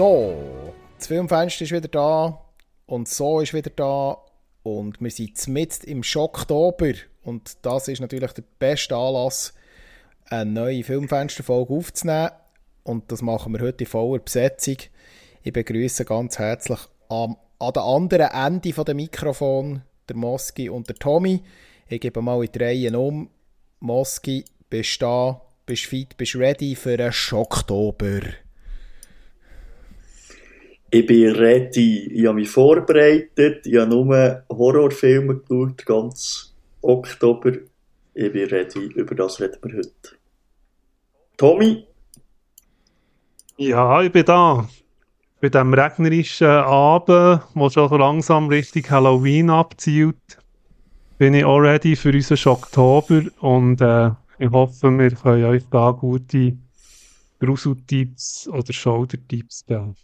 So, das Filmfenster ist wieder da und so ist wieder da und wir sind mitten im Schocktober und das ist natürlich der beste Anlass, eine neue Filmfensterfolge aufzunehmen und das machen wir heute in voller Besetzung. Ich begrüße ganz herzlich am, an der anderen Ende von dem Mikrofon der Moski und der Tommy. Ich gebe mal in die Reihen um. Moski, bist du da? Bist fit? Bist ready für einen Schocktober? Ich bin ready. Ich habe mich vorbereitet. Ich habe nur Horrorfilme geschaut, ganz Oktober. Ich bin ready. Über das reden wir heute. Tommy? Ja, ich bin da. Bei diesem regnerischen Abend, wo schon so langsam Richtung Halloween abzielt, bin ich auch ready für unseren Oktober und äh, ich hoffe, wir können euch da gute Gruseltipps oder Shoulder-Tipps geben.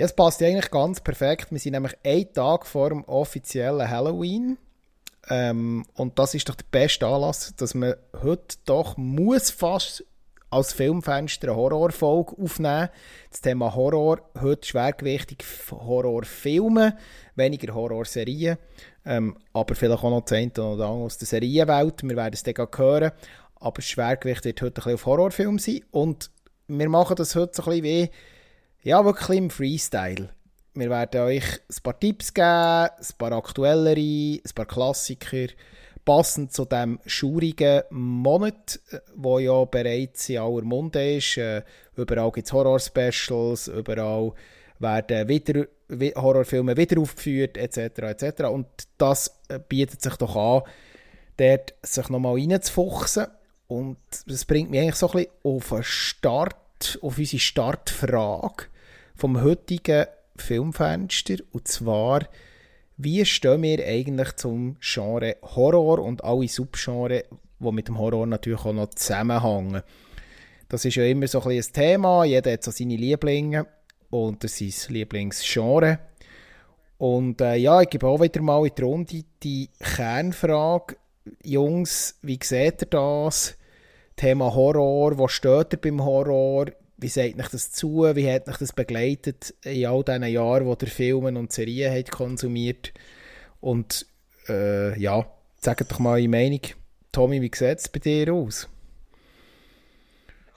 Ja, es passt eigentlich ganz perfekt. Wir sind nämlich einen Tag vor dem offiziellen Halloween. Ähm, und das ist doch der beste Anlass, dass man heute doch muss fast als Filmfenster eine Horrorfolge aufnehmen. Das Thema Horror, heute schwergewichtig Horrorfilme, weniger Horrorserien, ähm, aber vielleicht auch noch das eine oder andere aus der Serienwelt. Wir werden es dann hören. Aber das Schwergewicht wird heute ein bisschen auf Horrorfilm sein. Und wir machen das heute so ein bisschen wie ja, wirklich im Freestyle. Wir werden euch ein paar Tipps geben, ein paar aktuellere, ein paar Klassiker, passend zu dem schaurigen Monat, wo ja bereits in aller Munde ist. Äh, überall gibt es Horror-Specials, überall werden wieder Horrorfilme wieder aufgeführt, etc. etc. Und das äh, bietet sich doch an, dort sich nochmal reinzufuchsen. Und das bringt mich eigentlich so ein bisschen auf Start, auf unsere Startfrage vom heutigen Filmfenster. Und zwar, wie stehen wir eigentlich zum Genre Horror und alle Subgenres, die mit dem Horror natürlich auch noch zusammenhängen. Das ist ja immer so ein, ein Thema. Jeder hat so seine Lieblinge und das ist sein Lieblingsgenre. Und äh, ja, ich gebe auch wieder mal in die Runde die Kernfrage. Jungs, wie seht ihr das? Thema Horror, wo steht ihr beim Horror? Wie sagt euch das zu? Wie hat euch das begleitet in all diesen Jahren, wo ihr Filme und Serien habt konsumiert? Und äh, ja, sagt doch mal eure Meinung. Tommy, wie sieht es bei dir aus?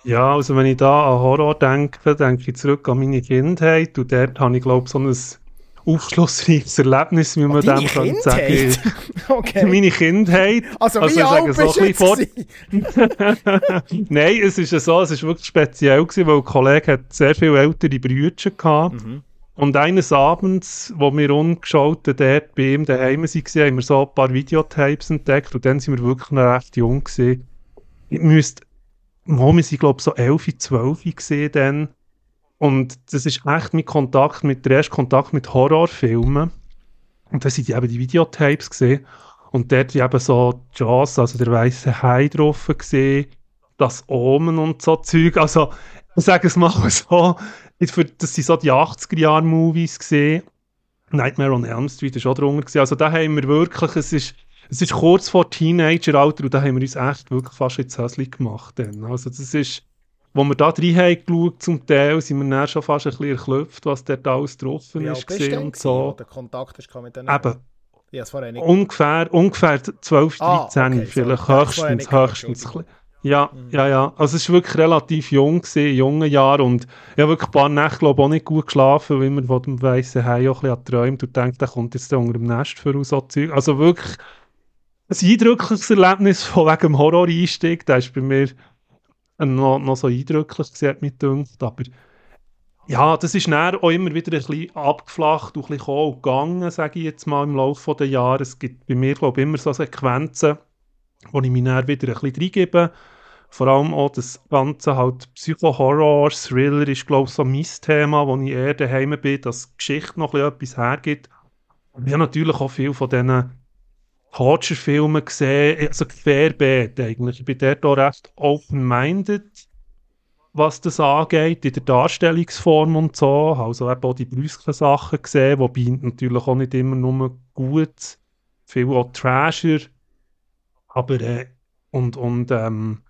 Ja, also wenn ich da an Horror denke, denke ich zurück an meine Kindheit und dort habe ich glaube so ein aufschlussreiches Erlebnis, wie man dem kann sagen. okay. Meine Kindheit. Also, also wie alt bist so du vor... Nein, es ist so, es ist wirklich speziell gewesen, weil ein Kollege hat sehr viele ältere Brüder gehabt. Mhm. Und eines Abends, wo wir umgeschaut dort bei ihm daheim waren, haben wir so ein paar Videotapes entdeckt und dann sind wir wirklich noch recht jung gewesen. Ich müsste, wir sind, glaube ich, so 11, 12 gesehen dann. Und das ist echt mein Kontakt mit, der erste Kontakt mit Horrorfilmen. Und da sind eben die Videotapes gesehen. Und dort eben so Jaws, also der weiße Hai drauf gesehen, das Omen und so Zeug. Also, ich sage es mal so, das sind so die 80er-Jahre-Movies gesehen. Nightmare on Elm Street ist auch drunter. Also da haben wir wirklich, es ist, es ist kurz vor Teenager-Alter und da haben wir uns echt wirklich fast ins Häschen gemacht. Dann. Also das ist, wo wir da rein haben geschaut, zum Teil, sind wir dann schon fast ein bisschen erklüpft, was dort alles drauf ist und so. Der Kontakt ist mit denen. Eben. Ja, ungefähr, ungefähr 12, 13, ah, okay, vielleicht so. höchstens, höchstens. Ja, mhm. ja, ja. Also es war wirklich relativ jung, gewesen, in jungen Jahren und ich habe wirklich ein paar Nächte glaube auch nicht gut geschlafen, weil man von dem weißen Hai auch ein bisschen träumt und denkt, der kommt jetzt unter dem Nest für so Zeug. Also wirklich ein eindrückliches Erlebnis von wegen dem Horror-Einstieg, der ist bei mir noch, noch so eindrücklich gesehen mit dünkt, aber ja, das ist dann auch immer wieder ein bisschen abgeflacht und ein bisschen gegangen, sage ich jetzt mal, im Laufe der Jahre. Es gibt bei mir, glaube ich, immer so Sequenzen, wo ich mich dann wieder ein bisschen reingebe. Vor allem auch das ganze halt Psycho-Horror, Thriller ist, glaube ich, so mein Thema, wo ich eher daheim bin, dass Geschichte noch ein bisschen etwas hergibt. Und ich habe natürlich auch viel von diesen Torture-Filme gesehen, also querbeet eigentlich. Ich bin dort auch recht open-minded, was das angeht, in der Darstellungsform und so. Also eben auch die brüsken Sachen gesehen, wobei natürlich auch nicht immer nur gut, viel auch Trasher, aber äh, und, und ähm,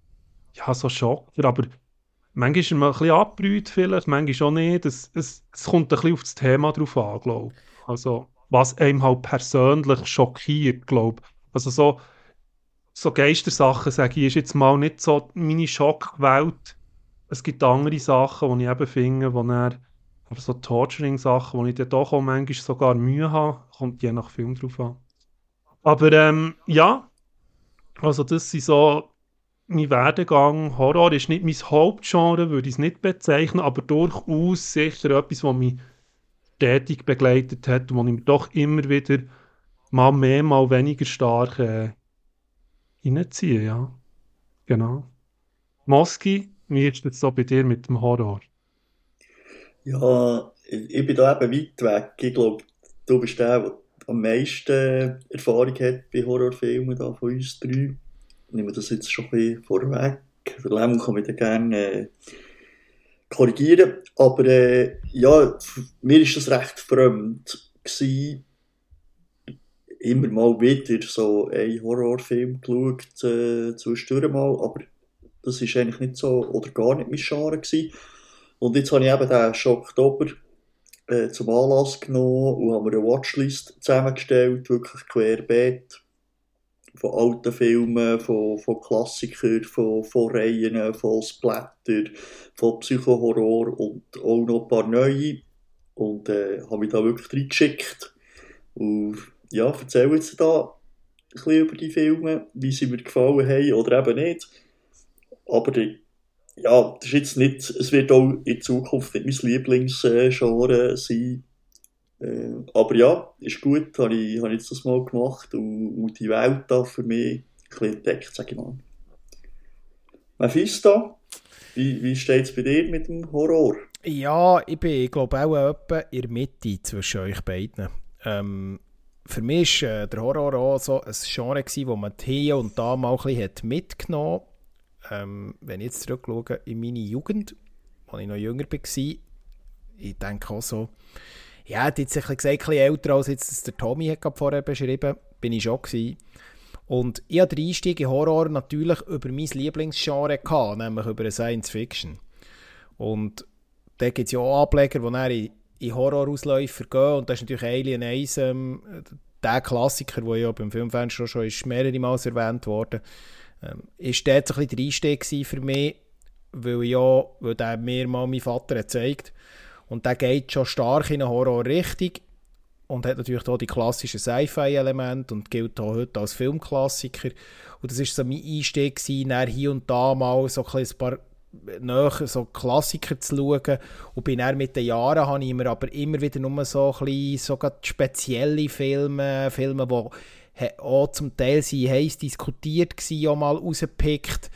ja, so Schocker, aber manchmal ist mal ein bisschen abgebrüht vielleicht, manchmal auch nicht. Es, es, es kommt ein bisschen auf das Thema drauf an, glaube ich. Also, was einem halt persönlich schockiert, glaube ich. Also so, so Geistersachen, sage ich, ist jetzt mal nicht so meine Schockwelt. Es gibt andere Sachen, die ich eben finde, wo er aber so Torturing-Sachen, wo ich dann doch auch manchmal sogar Mühe habe, kommt je nach Film drauf an. Aber ähm, ja, also das sind so mein Werdegang. Horror ist nicht mein Hauptgenre, würde ich es nicht bezeichnen, aber durchaus sicher etwas, was mich stetig begleitet hat und ich mir doch immer wieder mal mehr, mal weniger stark äh, reinziehe, ja. Genau. Moski, wie ist es so bei dir mit dem Horror? Ja, ich bin da eben weit weg. Ich glaube, du bist der, der am meisten Erfahrung hat bei Horrorfilmen da von uns drei. Ich nehme das jetzt schon ein bisschen vorweg. Der Lemmel kann mich da gerne äh, korrigieren. Aber äh, ja, mir ist das recht fremd gewesen, immer mal wieder so einen Horrorfilm geschaut, äh, zwischendurch mal, aber das ist eigentlich nicht so, oder gar nicht mein Genre gewesen. Und jetzt habe ich eben den Schocktober äh, zum Anlass genommen und habe mir eine Watchlist zusammengestellt, wirklich querbeet. Von alten Filmen, von, von Klassikern, von, von Reihen, von Splatter, von Psychohorror und auch noch ein paar neue. Und äh, habe mich da wirklich reingeschickt. Und ja, erzähle jetzt da ein bisschen über die Filme, wie sie mir gefallen haben oder eben nicht. Aber die, ja, das ist jetzt nicht, es wird auch in Zukunft nicht mein Lieblingsgenre sein. Äh, aber ja, ist gut, habe ich, habe ich das mal gemacht und, und die Welt da für mich ein bisschen entdeckt, sage ich mal. Mephisto, wie, wie steht es bei dir mit dem Horror? Ja, ich bin, glaube auch etwa in der Mitte zwischen euch beiden. Ähm, für mich war äh, der Horror auch so ein Genre, gewesen, wo man hier und da mal ein bisschen mitgenommen hat. Ähm, wenn ich jetzt zurückschaue in meine Jugend, als ich noch jünger war, ich denke auch so, ja, hat jetzt ein bisschen älter als jetzt der Tommy hat vorher beschrieben, bin ich schon gewesen. Und ich hatte den Einstieg in Horror natürlich über mein Lieblingsgenre gehabt, nämlich über Science Fiction. Und da gibt es ja auch Ableger, die dann in in Horrorausläufer gehen. Und das ist natürlich Alien 1, ähm, der Klassiker, der ja beim Filmfenster schon ist mehrere Mal erwähnt wurde, ähm, ist dort so ein bisschen der Einstieg für mich, weil, ja, weil der mir mal mein Vater gezeigt Und der geht schon stark in eine Horrorrichtung und hat natürlich auch die klassischen Sci-Fi-Elemente und gilt auch heute als Filmklassiker. Und das ist so mein Einstieg gewesen, hier und da mal so ein, paar näher so Klassiker zu schauen. Und bin mit den Jahren habe ich mir aber immer wieder nur so ein bisschen, spezielle Filme, Filme, die auch zum Teil heiß diskutiert waren, auch mal rausgepickt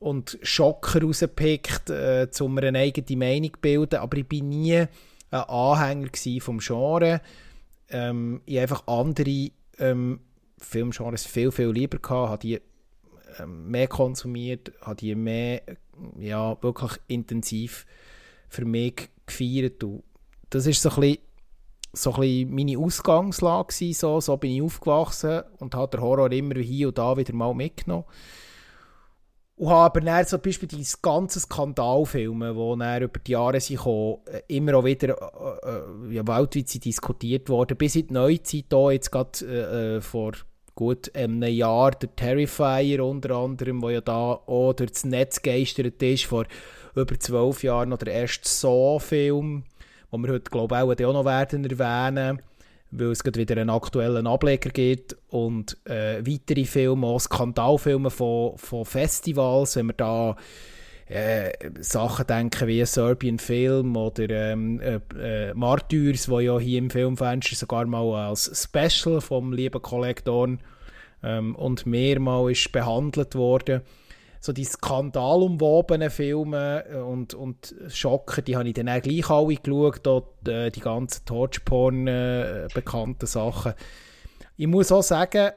und Schocker rausgepickt, äh, um eine eigene Meinung zu bilden. Aber ich bin nie ein Anhänger vom Genre. Ähm, ich einfach andere ähm, Filmgenres viel, viel lieber gehabt, habe die ähm, mehr konsumiert, habe die mehr ja, wirklich intensiv für mich gefeiert. Und das ist so ein so ein meine Ausgangslage gewesen, so, so bin ich aufgewachsen und habe den Horror immer hier und da wieder mal mitgenommen. Und habe aber dann zum Beispiel diese ganzen Skandalfilme, die über die Jahre sind gekommen, äh, immer auch wieder äh, äh, ja, weltweit sind diskutiert worden. Bis in die Neuzeit, hier jetzt gerade äh, vor gut einem Jahr der Terrifier unter anderem, wo ja da auch durch das Netz geistert ist, vor über zwölf Jahren noch der erste Saw-Film, den wir heute glaube ich auch noch werden erwähnen weil es wieder einen aktuellen Ableger gibt und äh, weitere Filme, auch Skandalfilme von, von Festivals, wenn wir da äh, Sachen denken wie Serbian Film oder ähm, äh, äh, Martyrs, wo ja hier im Filmfenster sogar mal als Special vom lieben Kollektor ähm, und mehrmals ist behandelt worden. So die skandalumwobenen Filme äh, und, und Schocker, die habe ich dann auch gleich alle geschaut, dort, äh, die ganzen Torchporn äh, bekannten Sachen. Ich muss auch sagen,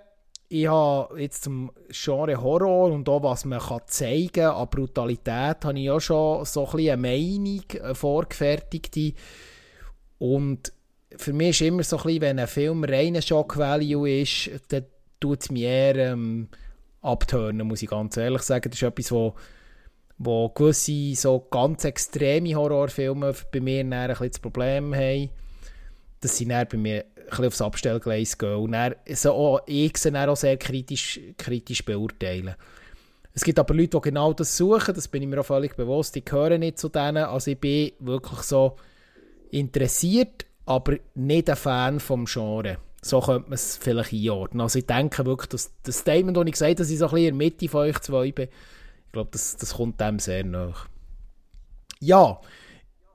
ich habe jetzt zum Genre Horror und auch was man kann zeigen an Brutalität, habe ich ja schon so ein eine Meinung eine vorgefertigte. Und für mich ist immer so ein bisschen, wenn ein Film reiner Shock Value ist, dann tut es mir eher ähm, abtönen, muss ich ganz ehrlich sagen. Das ist etwas, wo, wo gewisse so ganz extreme Horrorfilme bei mir ein bisschen das Problem haben, dass sie bei mir ein aufs Abstellgleis gehen und dann so auch, ich sie auch sehr kritisch, kritisch beurteilen. Es gibt aber Leute, die genau das suchen, das bin ich mir auch völlig bewusst, ich gehöre nicht zu denen, also ich bin wirklich so interessiert, aber nicht ein Fan vom Genre. So könnte man es vielleicht einordnen. Also ich denke wirklich, dass das Statement, das ich gesagt habe, dass ich so ein bisschen in der Mitte von euch zwei bin, ich glaube, das, das kommt dem sehr nach. Ja,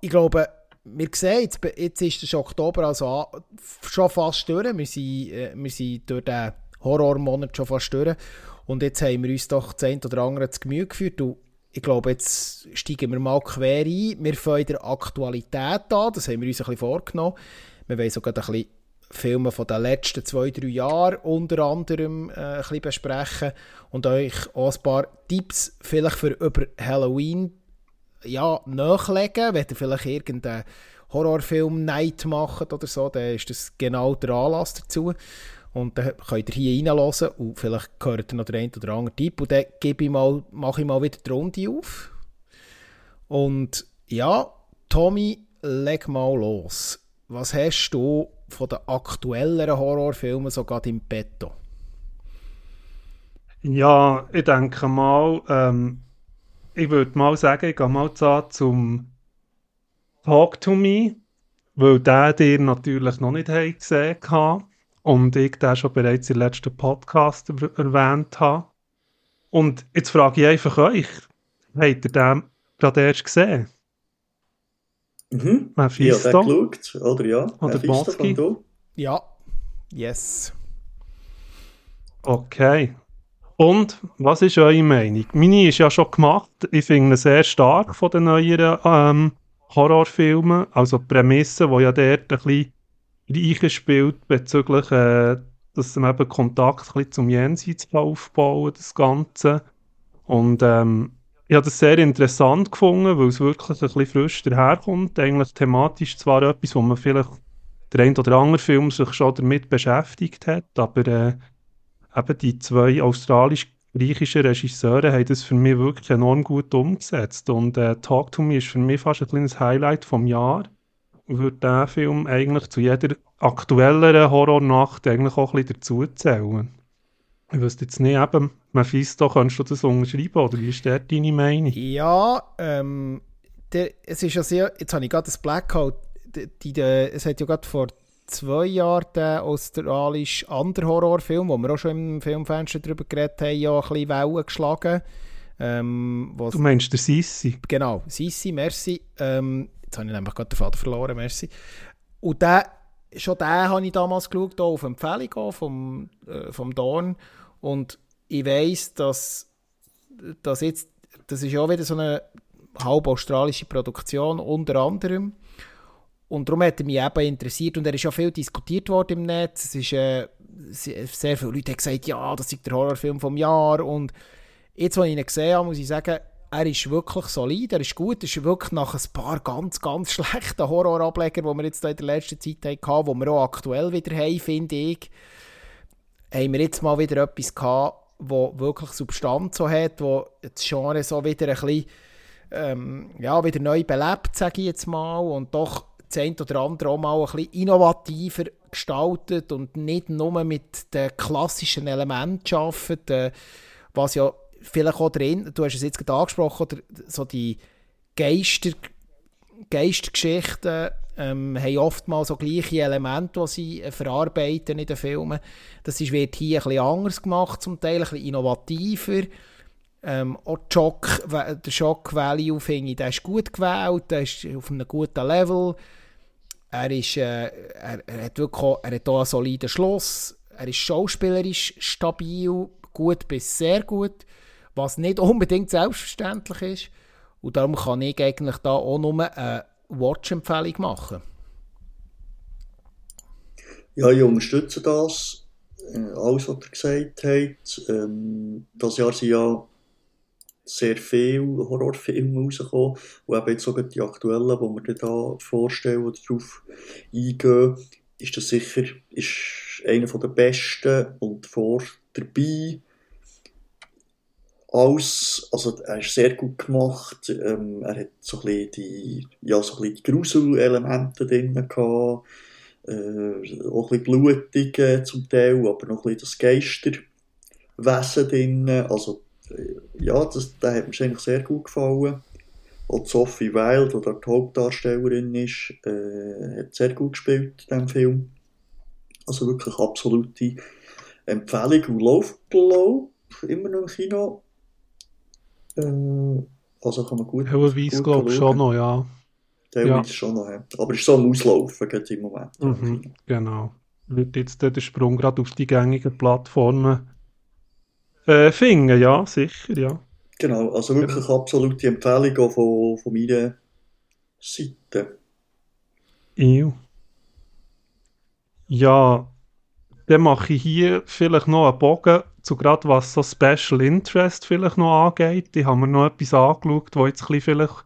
ich glaube, wir sehen, jetzt, jetzt ist der Oktober also schon fast durch. Wir sind, äh, wir sind durch den Horrormonat schon fast durch. Und jetzt haben wir uns doch das eine oder andere zu Gemüte geführt. Und ich glaube, jetzt steigen wir mal quer ein. Wir fangen der Aktualität an. Das haben wir uns ein bisschen vorgenommen. Wir wollen sogar ein bisschen Filme von den letzten zwei, drei Jahren unter anderem äh, ein besprechen und euch auch ein paar Tipps vielleicht für über Halloween ja, nachlegen. Wenn ihr vielleicht irgendeinen Horrorfilm-Night macht oder so, dann ist das genau der Anlass dazu. Und dann könnt ihr hier reinhören und vielleicht hört ihr noch den einen oder anderen Tipp. Und dann gebe ich mal, mache ich mal wieder die Runde auf. Und ja, Tommy, leg mal los. Was hast du von den aktuelleren Horrorfilmen sogar im Petto? Ja, ich denke mal, ähm, ich würde mal sagen, ich gehe mal zum Talk to Me, weil der dir natürlich noch nicht gesehen hat und ich den schon bereits im letzten Podcast erwähnt habe. Und jetzt frage ich einfach euch, habt ihr den gerade erst gesehen? Mhm. Mephisto? Ja, geschaut, oder ja? Oder Mephisto du? Ja, yes. Okay. Und was ist eure Meinung? Meine ist ja schon gemacht. Ich finde es sehr stark von den neueren ähm, Horrorfilmen. Also die Prämisse, die ja dort ein bisschen reicher spielt bezüglich, äh, dass man eben Kontakt ein bisschen zum Jenseits aufbauen das Ganze. Und ähm, ich habe das sehr interessant gefunden, weil es wirklich ein bisschen frisch daherkommt. Eigentlich thematisch zwar etwas, wo man vielleicht der ein oder andere Film sich schon damit beschäftigt hat, aber äh, eben die zwei australisch-griechischen Regisseure haben das für mich wirklich enorm gut umgesetzt. Und äh, Talk to Me ist für mich fast ein kleines Highlight vom Jahr. Würde diesen Film eigentlich zu jeder aktuelleren Horrornacht eigentlich auch ein bisschen dazu zählen. Ich wüsste jetzt nicht, eben, Mephisto, kannst du das unterschreiben oder wie ist der deine Meinung? Ja, ähm, der, es ist ja sehr, jetzt habe ich gerade das Blackout, die, die, es hat ja gerade vor zwei Jahren den australischen Under-Horror-Film, wo wir auch schon im Filmfenster darüber geredet haben, ja ein bisschen Wellen geschlagen. Ähm, du meinst der Sissi? Genau, Sissi, merci. Ähm, jetzt habe ich nämlich gerade den Vater verloren, merci. Und der, schon den habe ich damals geschaut, auf Empfehlung vom, äh, vom Dorn. Und ich weiss, dass, dass jetzt, das ist auch wieder so eine halb australische Produktion, unter anderem. Und darum hat er mich eben interessiert und er ist ja viel diskutiert worden im Netz. Es ist, äh, sehr viele Leute haben gesagt, ja, das ist der Horrorfilm vom Jahr. Und jetzt, als ich ihn gesehen habe, muss ich sagen, er ist wirklich solid, er ist gut, er ist wirklich nach ein paar ganz, ganz schlechten Horrorableger, die wir jetzt in der letzten Zeit hatten, die wir auch aktuell wieder haben, finde ich, haben wir jetzt mal wieder etwas gehabt, wo wirklich Substanz so hat, wo das Genre so wieder ein bisschen ähm, ja, wieder neu belebt, sage ich jetzt mal, und doch das eine oder andere auch mal ein bisschen innovativer gestaltet und nicht nur mit den klassischen Elementen arbeitet, äh, was ja vielleicht auch drin, du hast es jetzt gerade angesprochen, oder so die Geister, Geistgeschichten ähm, haben oftmals so gleiche Elemente, die sie äh, verarbeiten in den Filmen. Das ist, wird hier ein bisschen anders gemacht, zum Teil ein bisschen innovativer. Ähm, auch Shock, der Shock Value finde ich, der ist gut gewählt, der ist auf einem guten Level. Er, ist, äh, er, er, hat wirklich auch, er hat auch einen soliden Schluss. Er ist schauspielerisch stabil, gut bis sehr gut, was nicht unbedingt selbstverständlich ist. Und darum kann ich eigentlich da auch nur eine Watch-Empfehlung machen. Ja, ich unterstütze das. Äh, alles, was ihr gesagt habt. Ähm, das Jahr sind ja sehr viele Horrorfilme rausgekommen. Und eben jetzt sogar die aktuellen, die wir da vorstellen oder darauf eingehen, ist das sicher ist einer der besten und vor dabei. Alles, also er ist sehr gut gemacht. Ähm, er hat so ein bisschen die, ja, so ein bisschen die Grusel-Elemente drin gehabt. Äh, auch ein bisschen blutig äh, zum Teil, aber noch ein bisschen das Geisterwesen drin. Also, äh, ja, das, der hat mir eigentlich sehr gut gefallen. Auch Sophie Wilde, die dort die Hauptdarstellerin ist, äh, hat sehr gut gespielt in diesem Film. Also wirklich absolute Empfehlung und läuft, glaube immer noch im Kino. Äh, also kann man gut. Teilweise glaube ich schon noch, ja. Teilweise ja. schon noch, ja. Aber ist so am Auslaufen geht im Moment. Mhm, genau. Wird jetzt der Sprung gerade auf die gängigen Plattformen äh, finden, ja, sicher, ja. Genau, also wirklich genau. absolute Empfehlung von, von meiner Seite. Ew. Ja, dann mache ich hier vielleicht noch einen Bogen zu gerade was so Special Interest vielleicht noch angeht. Ich habe mir noch etwas angeschaut, wo jetzt vielleicht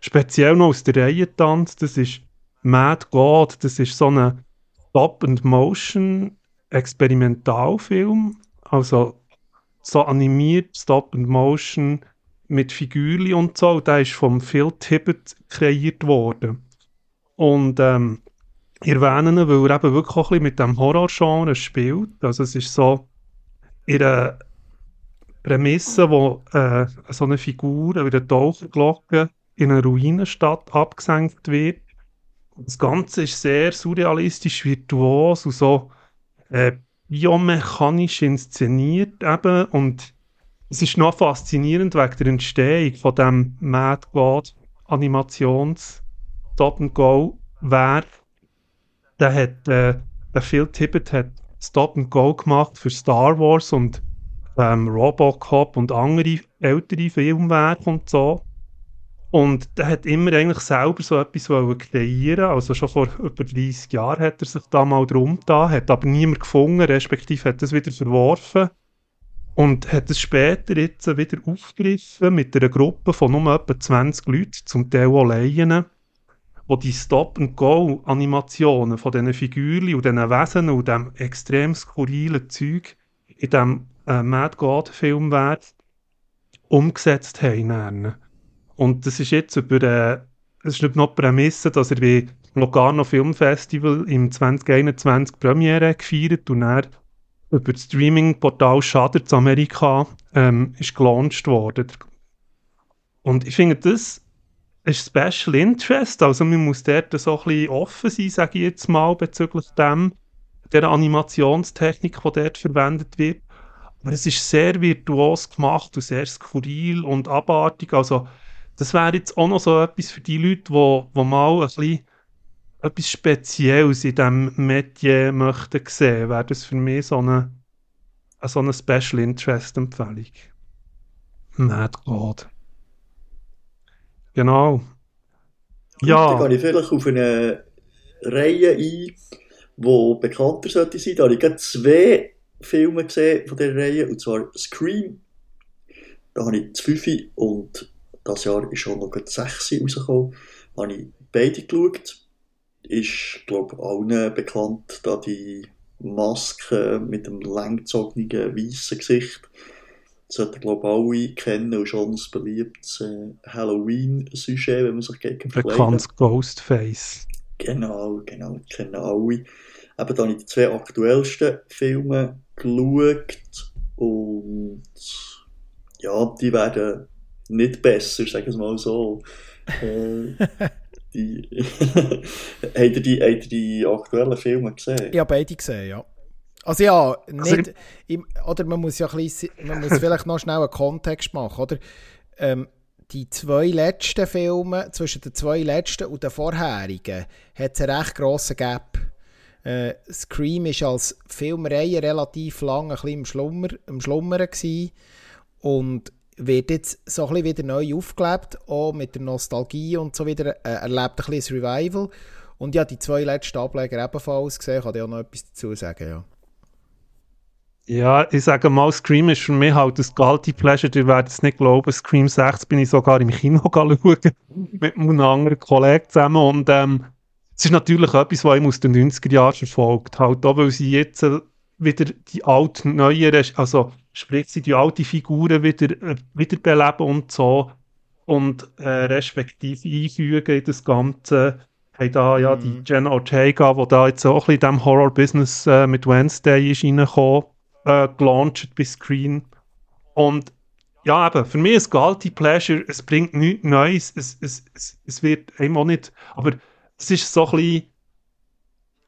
speziell noch aus der Reihe tanzt. Das ist Mad God. Das ist so ein Stop-and-Motion Experimentalfilm. Also so animiert Stop-and-Motion mit Figürchen und so. Und der ist vom Phil Tippett kreiert worden. Und ähm, ich erwähne ihn, weil er eben wirklich auch ein bisschen mit dem Horror-Genre spielt. Also es ist so in einer Prämisse, wo äh, so eine Figur wie eine Taucherglocke in einer Ruinenstadt abgesenkt wird. Das Ganze ist sehr surrealistisch, virtuos und so äh, biomechanisch inszeniert eben und es ist noch faszinierend wegen der Entstehung von dem Mad God Animations Stop and Go Werk. Der hat, äh, der Phil Tippett hat Stop and Go gemacht für Star Wars und ähm, Robocop und andere ältere Filmwerke und so. Und der hat immer eigentlich selber so etwas kreieren Also schon vor über 30 Jahren hat er sich da mal drum da, hat aber niemand gefunden, respektive hat es wieder verworfen. Und hat es später jetzt wieder aufgegriffen mit einer Gruppe von nur etwa 20 Leuten, zum Teil alleine wo die Stop-and-Go-Animationen von diesen Figuren und diesen Wesen und dem extrem skurrilen Zeug in diesem äh, Mad God-Film umgesetzt haben. Und das ist jetzt über, äh, es ist nicht noch Prämisse, dass er wie Locarno Filmfestival im 2021 Premiere gefeiert und dann über das Streaming-Portal Shudder zu Amerika ähm, ist gelauncht worden. Und ich finde, das ist Special Interest, also man muss dort so ein bisschen offen sein, sage ich jetzt mal, bezüglich dem, der Animationstechnik, die dort verwendet wird. Aber es ist sehr virtuos gemacht und sehr skurril und abartig, also das wäre jetzt auch noch so etwas für die Leute, die, die mal ein bisschen etwas Spezielles in diesem Metier möchten sehen, wäre das für mich so eine, so eine Special Interest Empfehlung. Mad God. Genau. Ja. Dann gehe ich vielleicht auf eine Reihe ein, die bekannter sollte sein. Da habe ich gerade zwei Filme gesehen von dieser Reihe, und zwar Scream. Da habe ich zwei und das Jahr ist schon noch die 6 rausgekommen. Da habe ich beide geschaut. Ist, glaube ich, allen bekannt, da die Maske mit dem langgezogenen weißen Gesicht sollten glaube alle kennen und schon ein beliebtes äh, Halloween-Sujet, wenn man sich gegen Bekanntes Ghostface. Genau, genau, kennen alle. Eben da habe ich die zwei aktuellsten Filme geschaut und ja, die werden nicht besser, sagen wir es mal so. äh, die, habt, ihr die, habt ihr die aktuellen Filme gesehen? Ich habe beide gesehen, ja. Also ja, nicht, also, ich, oder man muss ja ein bisschen, man muss vielleicht noch schnell einen Kontext machen, oder? Ähm, die zwei letzten Filme, zwischen den zwei letzten und den vorherigen, hat es einen recht grossen Gap. Äh, Scream war als Filmreihe relativ lang ein bisschen im, Schlummer, im Schlummern gewesen und wird jetzt so ein bisschen wieder neu aufgelebt, auch mit der Nostalgie und so wieder, äh, erlebt ein bisschen das Revival. Und ja, die zwei letzten Ableger ebenfalls gesehen, kann ich auch noch etwas dazu sagen, ja. Ja, ich sage mal, Scream ist für mich halt das Guilty Pleasure. Ihr werdet es nicht glauben, Scream 6 bin ich sogar im Kino schauen, mit einem anderen Kollegen zusammen. Und ähm, es ist natürlich etwas, was ich aus den 90er Jahren verfolgt Halt auch, weil sie jetzt wieder die alten, neueren, also sprich sie die alten Figuren wieder, äh, wiederbeleben und so und äh, respektive einfügen in das Ganze. Haben da ja mhm. die Jenna Ortega, die da jetzt auch in diesem Horror-Business äh, mit Wednesday ist reingekommen, äh, gelauncht bei Screen. Und ja, eben, für mich ist Guilty Pleasure, es bringt nichts Neues, es, es, es, es wird einem nicht, aber es ist so ein bisschen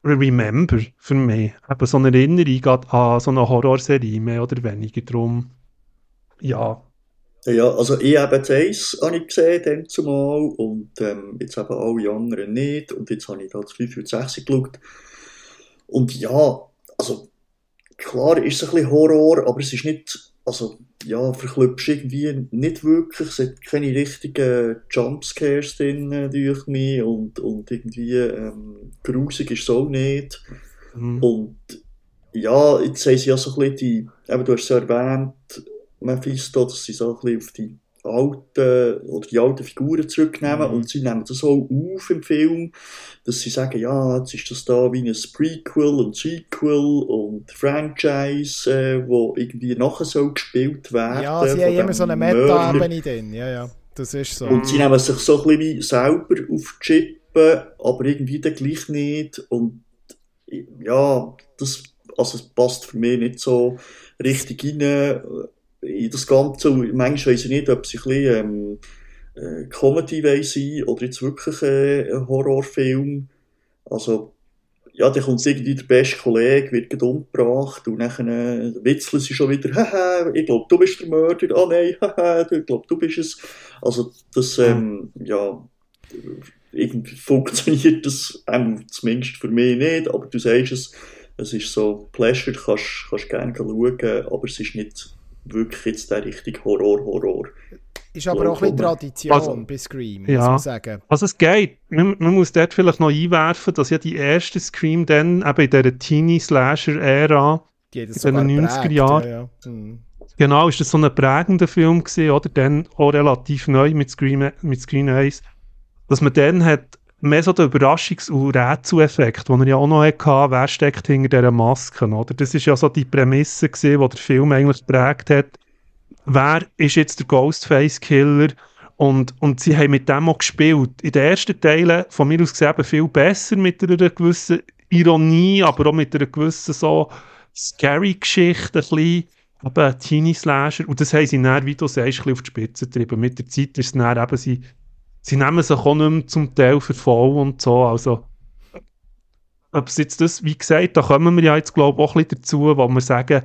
Remember für mich. Eben so eine Erinnerung an so eine Horrorserie, mehr oder weniger. Drum, ja. Ja, also ich habe jetzt habe ich gesehen, dann zumal, und ähm, jetzt eben alle anderen nicht, und jetzt habe ich da das 5 und 6 geschaut. Und ja, also klar ist es ein bisschen Horror, aber es ist nicht, also ja, verklüpfst irgendwie nicht wirklich. Es hat keine richtigen Jumpscares drin, äh, durch mich. Und, und irgendwie ähm, grusig ist es auch nicht. Mhm. Und ja, jetzt haben sie ja so ein bisschen die, eben du hast es ja erwähnt, Mephisto, dass sie so ein bisschen auf die alten, oder die alten Figuren zurücknehmen. Mhm. Und sie nehmen das auch auf im Film, dass sie sagen, ja, jetzt ist das da wie ein Prequel und Sequel und Franchise, äh, wo irgendwie nachher so gespielt werden. Ja, sie haben immer so eine Meta-Ebene drin, ja, ja, das ist so. Und sie nehmen sich so ein bisschen wie selber auf die Chippen, aber irgendwie dann gleich nicht. Und ja, das, also es passt für mich nicht so richtig rein in das Ganze, manchmal weiss ich nicht, ob es ein bisschen, ähm, äh, Comedy sein oder jetzt wirklich äh, ein Horrorfilm. Also, ja, dann kommt irgendwie der beste Kollege, wird umgebracht und dann äh, witzeln sie schon wieder, haha, ich glaube, du bist der Mörder, ah oh, nein, haha, ich glaube, du bist es. Also, das, ähm, ja, irgendwie funktioniert das ähm, zumindest für mich nicht, aber du sagst es, es ist so Pleasure, kannst, kannst gerne schauen, aber es ist nicht wirklich jetzt der richtige Horror, Horror. Ist aber auch ein Tradition also, bei Scream, ja. muss man sagen. Also es geht. Man, man, muss dort vielleicht noch einwerfen, dass ja die erste Scream dann eben in dieser Teenie-Slasher-Ära in den 90er Jahren ja, ja. Mhm. Genau, ist das so ein prägender Film gewesen, oder? Dann auch relativ neu mit Scream, mit Screen 1. Dass man dann hat mehr so den Überraschungs- und Rätseleffekt, den er ja auch noch hatte, wer steckt hinter dieser Maske, oder? Das ist ja so die Prämisse gewesen, die der Film eigentlich geprägt hat. Wer ist jetzt der Ghostface-Killer? Und, und sie haben mit dem auch gespielt. In den ersten Teilen, von mir aus gesehen, viel besser, mit einer gewissen Ironie, aber auch mit einer gewissen so scary Geschichte, ein bisschen, Teenie-Slasher. Und das haben sie dann, wie du sagst, ein bisschen auf die Spitze getrieben. Mit der Zeit ist es dann eben, sie sie nehmen sich auch nicht mehr zum Teil für voll und so, also ob es jetzt das, wie gesagt, da kommen wir ja jetzt glaube ich auch ein bisschen dazu, wo wir sagen,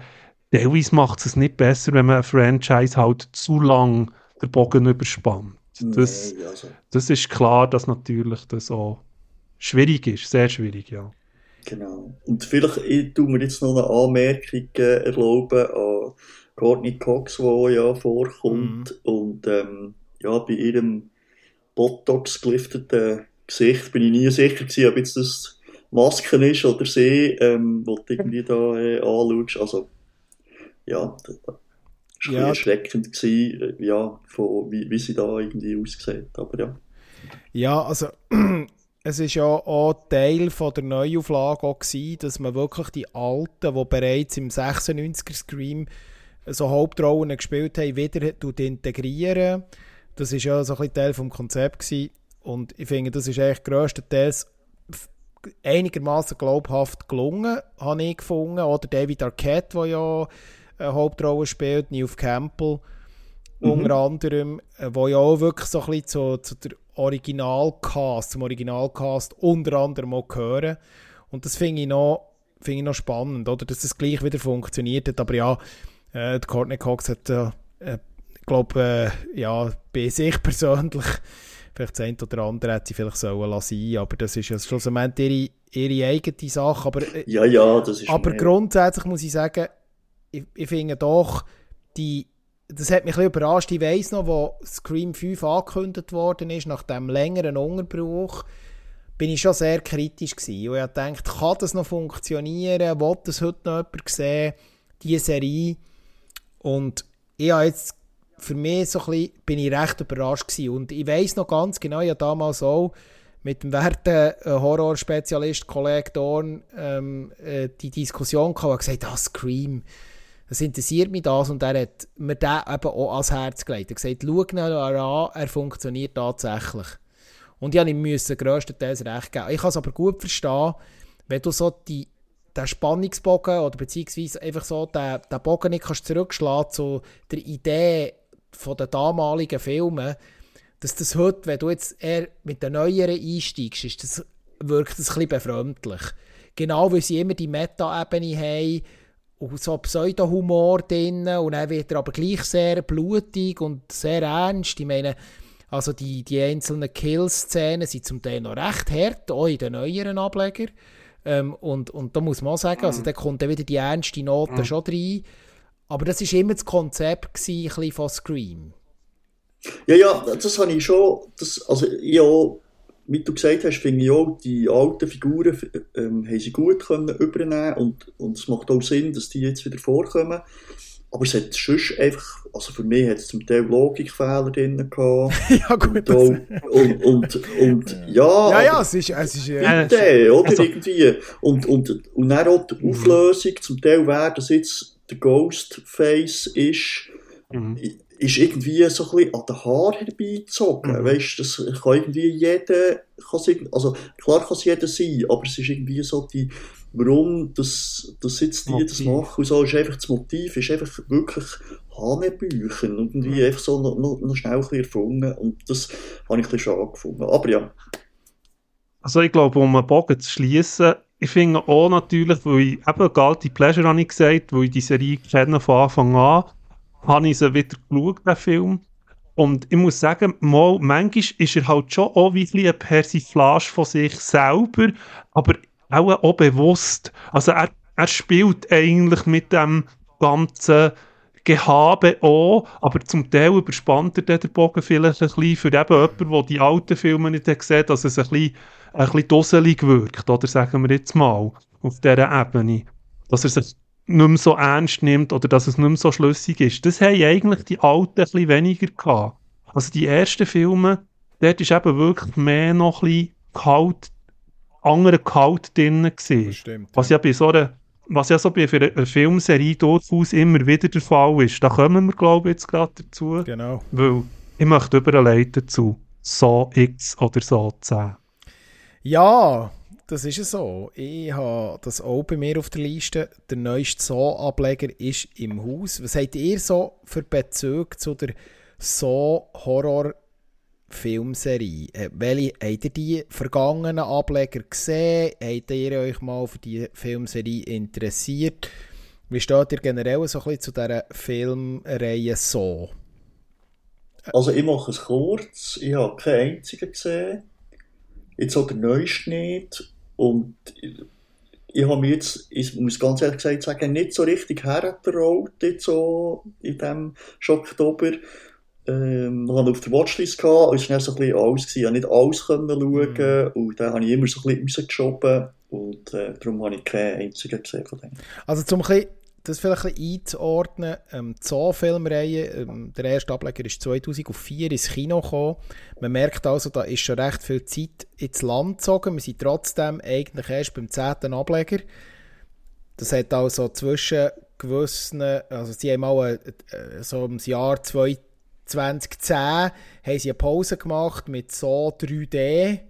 teilweise macht es nicht besser, wenn man ein Franchise halt zu lang den Bogen überspannt. Das, nee, also. das ist klar, dass natürlich das auch schwierig ist, sehr schwierig, ja. Genau. Und vielleicht ich tue mir jetzt noch eine Anmerkung äh, erlauben an Courtney Cox, die ja vorkommt. Mhm. Und ähm, ja, bei ihrem Botox gelifteten Gesicht bin ich nie sicher gewesen, ob jetzt das Masken ist oder sie, ähm, wo du irgendwie da äh, anschaust. Also, ja, das war ja. erschreckend gewesen, äh, ja, von, wie, wie sie da irgendwie aussieht, aber ja. Ja, also, es ist ja auch Teil von der Neuauflage auch gewesen, dass man wirklich die Alten, die bereits im 96er Scream so Hauptrollen gespielt haben, wieder integrieren das ist ja so ein bisschen Teil des Konzepts gewesen. Und ich finde, das ist eigentlich grösstenteils einigermaßen glaubhaft gelungen, habe ich gefunden. Oder David Arquette, der ja eine Hauptrolle spielt, Neve Campbell mhm. unter anderem, äh, wo ja auch wirklich so ein bisschen zu, zu der Originalcast, zum Originalcast unter anderem auch gehören. Und das finde ich, noch, find ich noch spannend, oder? dass das gleich wieder funktioniert hat. Aber ja, äh, Courtney Cox hat äh, ich glaube, äh, ja, bei sich persönlich, vielleicht das eine oder andere hätte sie vielleicht sollen lassen, aber das ist ja schlussendlich ihre, ihre eigene Sache. Aber, äh, ja, ja, das ist Aber mehr. grundsätzlich muss ich sagen, ich, ich finde doch, die, das hat mich ein bisschen überrascht. Ich weiss noch, wo Scream 5 angekündigt worden ist, nach dem längeren Unterbruch, bin ich schon sehr kritisch gewesen. Und ich dachte, kann das noch funktionieren? Will das heute noch jemand sehen? Diese Serie? Und ich habe jetzt für mich so ein bisschen, bin ich recht überrascht gewesen. Und ich weiß noch ganz genau, ja damals auch mit dem werten äh, Horrorspezialist Kollege Dorn ähm, äh, die Diskussion gehabt und gesagt, ah, Scream, das interessiert mich das und er hat mir den eben auch ans Herz gelegt. Er hat gesagt, schau ihn an, er funktioniert tatsächlich. Und ich musste grösstenteils recht geben. Ich kann es aber gut verstehen, wenn du so die, den Spannungsbogen oder beziehungsweise einfach so den Bogen nicht kannst zurückschlagen zu der Idee von den damaligen Filmen, dass das heute, wenn du jetzt eher mit den neueren einsteigst, ist das, wirkt das ein bisschen befremdlich. Genau, weil sie immer die Meta-Ebene haben und so Pseudo-Humor drin und dann wird er aber gleich sehr blutig und sehr ernst. Ich meine, also die, die einzelnen Kill-Szenen sind zum Teil noch recht hart, auch in den neueren Ablegern. Ähm, und, und da muss man auch sagen, also mhm. da kommt dann wieder die ernste Note mhm. schon rein. Aber das war immer das Konzept gewesen, von Scream. Ja, ja, das habe ich schon, das, also ja, wie du gesagt hast, finde ich auch, die alten Figuren ähm, haben sie gut können übernehmen und, und es macht auch Sinn, dass die jetzt wieder vorkommen. Aber es hat sonst einfach, also für mich hat es zum Teil Logikfehler drin gehabt. ja, gut. Und, auch, und, und, und, ja. Ja, ja, es ist, es ist, bitte, äh, oder also, irgendwie. Und, und, und dann auch die mhm. Auflösung, zum Teil wer das jetzt der Ghostface ist, mhm ist irgendwie so ein bisschen an den Haaren herbeizogen. Mhm. Weißt, das kann irgendwie jeder, kann also klar kann es jeder sein, aber es ist irgendwie so die, warum das, das jetzt die Motiv. das machen und so, ist einfach das Motiv, ist einfach wirklich Hanebüchen, irgendwie mhm. einfach so noch, noch, noch schnell ein bisschen erfunden und das habe ich ein bisschen schade gefunden. Aber ja. Also ich glaube, um einen Bogen zu schließen, ich finde auch natürlich, weil ich eben Guilty Pleasure habe ich gesagt, weil ich die Serie kenne von Anfang an, habe ich sie wieder geschaut, den Film. Und ich muss sagen, mal, manchmal ist er halt schon auch wie ein eine Persiflage von sich selber, aber auch, auch bewusst. Also er, er spielt eigentlich mit dem ganzen Gehabe auch, aber zum Teil überspannt er den Bogen vielleicht ein bisschen für eben jemanden, der die alten Filme nicht sieht, dass es ein bisschen, ein bisschen dusselig wirkt, oder sagen wir jetzt mal, auf dieser Ebene. Dass er sich nicht mehr so ernst nimmt oder dass es nicht mehr so schlüssig ist. Das haben eigentlich die Alten ein bisschen weniger gehabt. Also die ersten Filme, dort ist eben wirklich mehr noch ein bisschen kalt, andere kalt drin gewesen. Stimmt, was ja bei so einer was ja so bei einer Filmserie durchaus immer wieder der Fall ist. Da kommen wir, glaube ich, jetzt gerade dazu. Genau. Weil ich möchte überleiten zu So X oder So 10. Ja, das ist es so. Ich habe das auch bei mir auf der Liste. Der neueste So-Ableger ist im Haus. Was habt ihr so für Bezüge zu der So-Horror-Filmserie? Äh, welche habt ihr die vergangenen Ableger gesehen? Habt ihr euch mal für die Filmserie interessiert? Wie steht ihr generell so ein bisschen zu dieser Filmreihe So? Also ich mache es kurz. Ich habe keinen einzigen gesehen. Jetzt auch der neueste nicht. Und ich habe mir jetzt, ich muss ganz ehrlich gesagt sagen, nicht so richtig hergetraut, jetzt so in diesem Oktober. Ähm, ich hatte auf der Watchlist gehabt, es war so ein bisschen alles gewesen. Ich konnte nicht alles können schauen, mhm. und dann habe ich immer so ein bisschen rausgeschoben, und äh, darum habe ich keinen einzigen gesehen von denen. Also zum ein bisschen das vielleicht ein einzuordnen, ähm, die Zoo-Filmreihe, ähm, der erste Ableger ist 2004 ins Kino gekommen. Man merkt also, da ist schon recht viel Zeit ins Land gezogen. Wir sind trotzdem eigentlich erst beim zehnten Ableger. Das hat also zwischen gewissen, also sie haben mal äh, so im Jahr 2010 haben sie eine Pause gemacht mit so 3D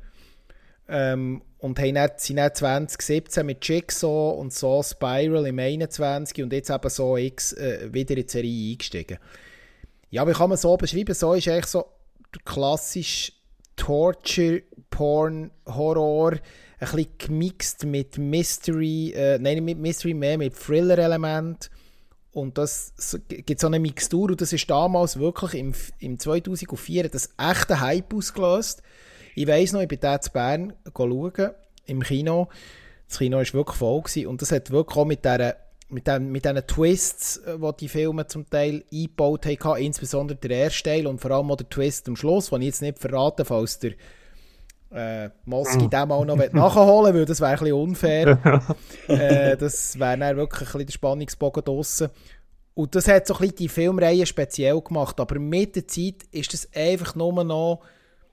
ähm, und haben dann, sind dann 2017 mit Jigsaw und so Spiral im 21 und jetzt eben so X äh, wieder in die Serie eingestiegen. Ja, wie kann man so beschreiben? So ist eigentlich so der klassische Torture, Porn, Horror, ein bisschen gemixt mit Mystery, äh, nein, mit Mystery mehr, mit Thriller-Element. Und das gibt so eine Mixtur und das ist damals wirklich im, im 2004 das echte Hype ausgelöst. Ich weiss noch, ich bin da zu Bern schauen, im Kino. Das Kino war wirklich voll gewesen, und das hat wirklich auch mit dieser mit, den, mit diesen Twists, die äh, die Filme zum Teil eingebaut haben, insbesondere der erste Teil und vor allem auch der Twist am Schluss, den ich jetzt nicht verraten falls der äh, Moski dem auch noch nachholen weil das wäre ein bisschen unfair. äh, das wäre dann wirklich ein bisschen der Spannungsbogen draussen. Und das hat so ein bisschen die Filmreihe speziell gemacht, aber mit der Zeit ist das einfach nur noch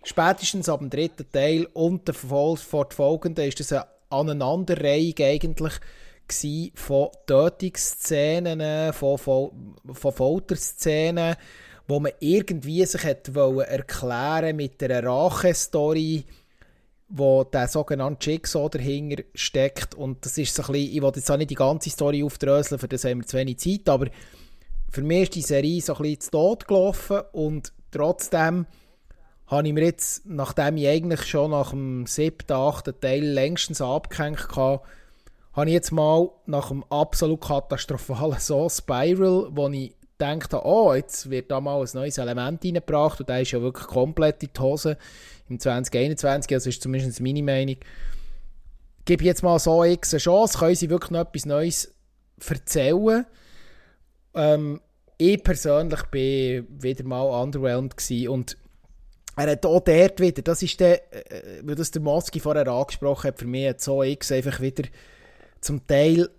spätestens ab dem dritten Teil und der fortfolgenden ist das eine Aneinanderreihung eigentlich von Tötungsszenen, von, von, von Folterszenen, wo man irgendwie sich hat erklären mit einer Rache-Story, wo der sogenannte Jigsaw dahinter steckt. Und das ist so ein bisschen, ich will jetzt auch nicht die ganze Story aufdröseln, für das haben wir zu wenig Zeit, aber für mich ist die Serie so ein bisschen zu Tod gelaufen und trotzdem habe ich mir jetzt, nachdem ich eigentlich schon nach dem siebten, achten Teil längstens abgehängt hatte, habe ich jetzt mal nach dem absolut katastrophalen so Spiral, wo ich dachte, oh, jetzt wird da mal ein neues Element reingebracht und der ist ja wirklich komplett in die Hose im 2021, das ist zumindest meine Meinung. Gebe jetzt mal so X eine Chance, können sie wirklich noch etwas Neues erzählen. Ähm, ich persönlich bin wieder mal underwhelmed und er hat auch dort wieder, das ist der, äh, weil das der Moski vorher angesprochen hat, für mich hat so X einfach wieder zum Teil,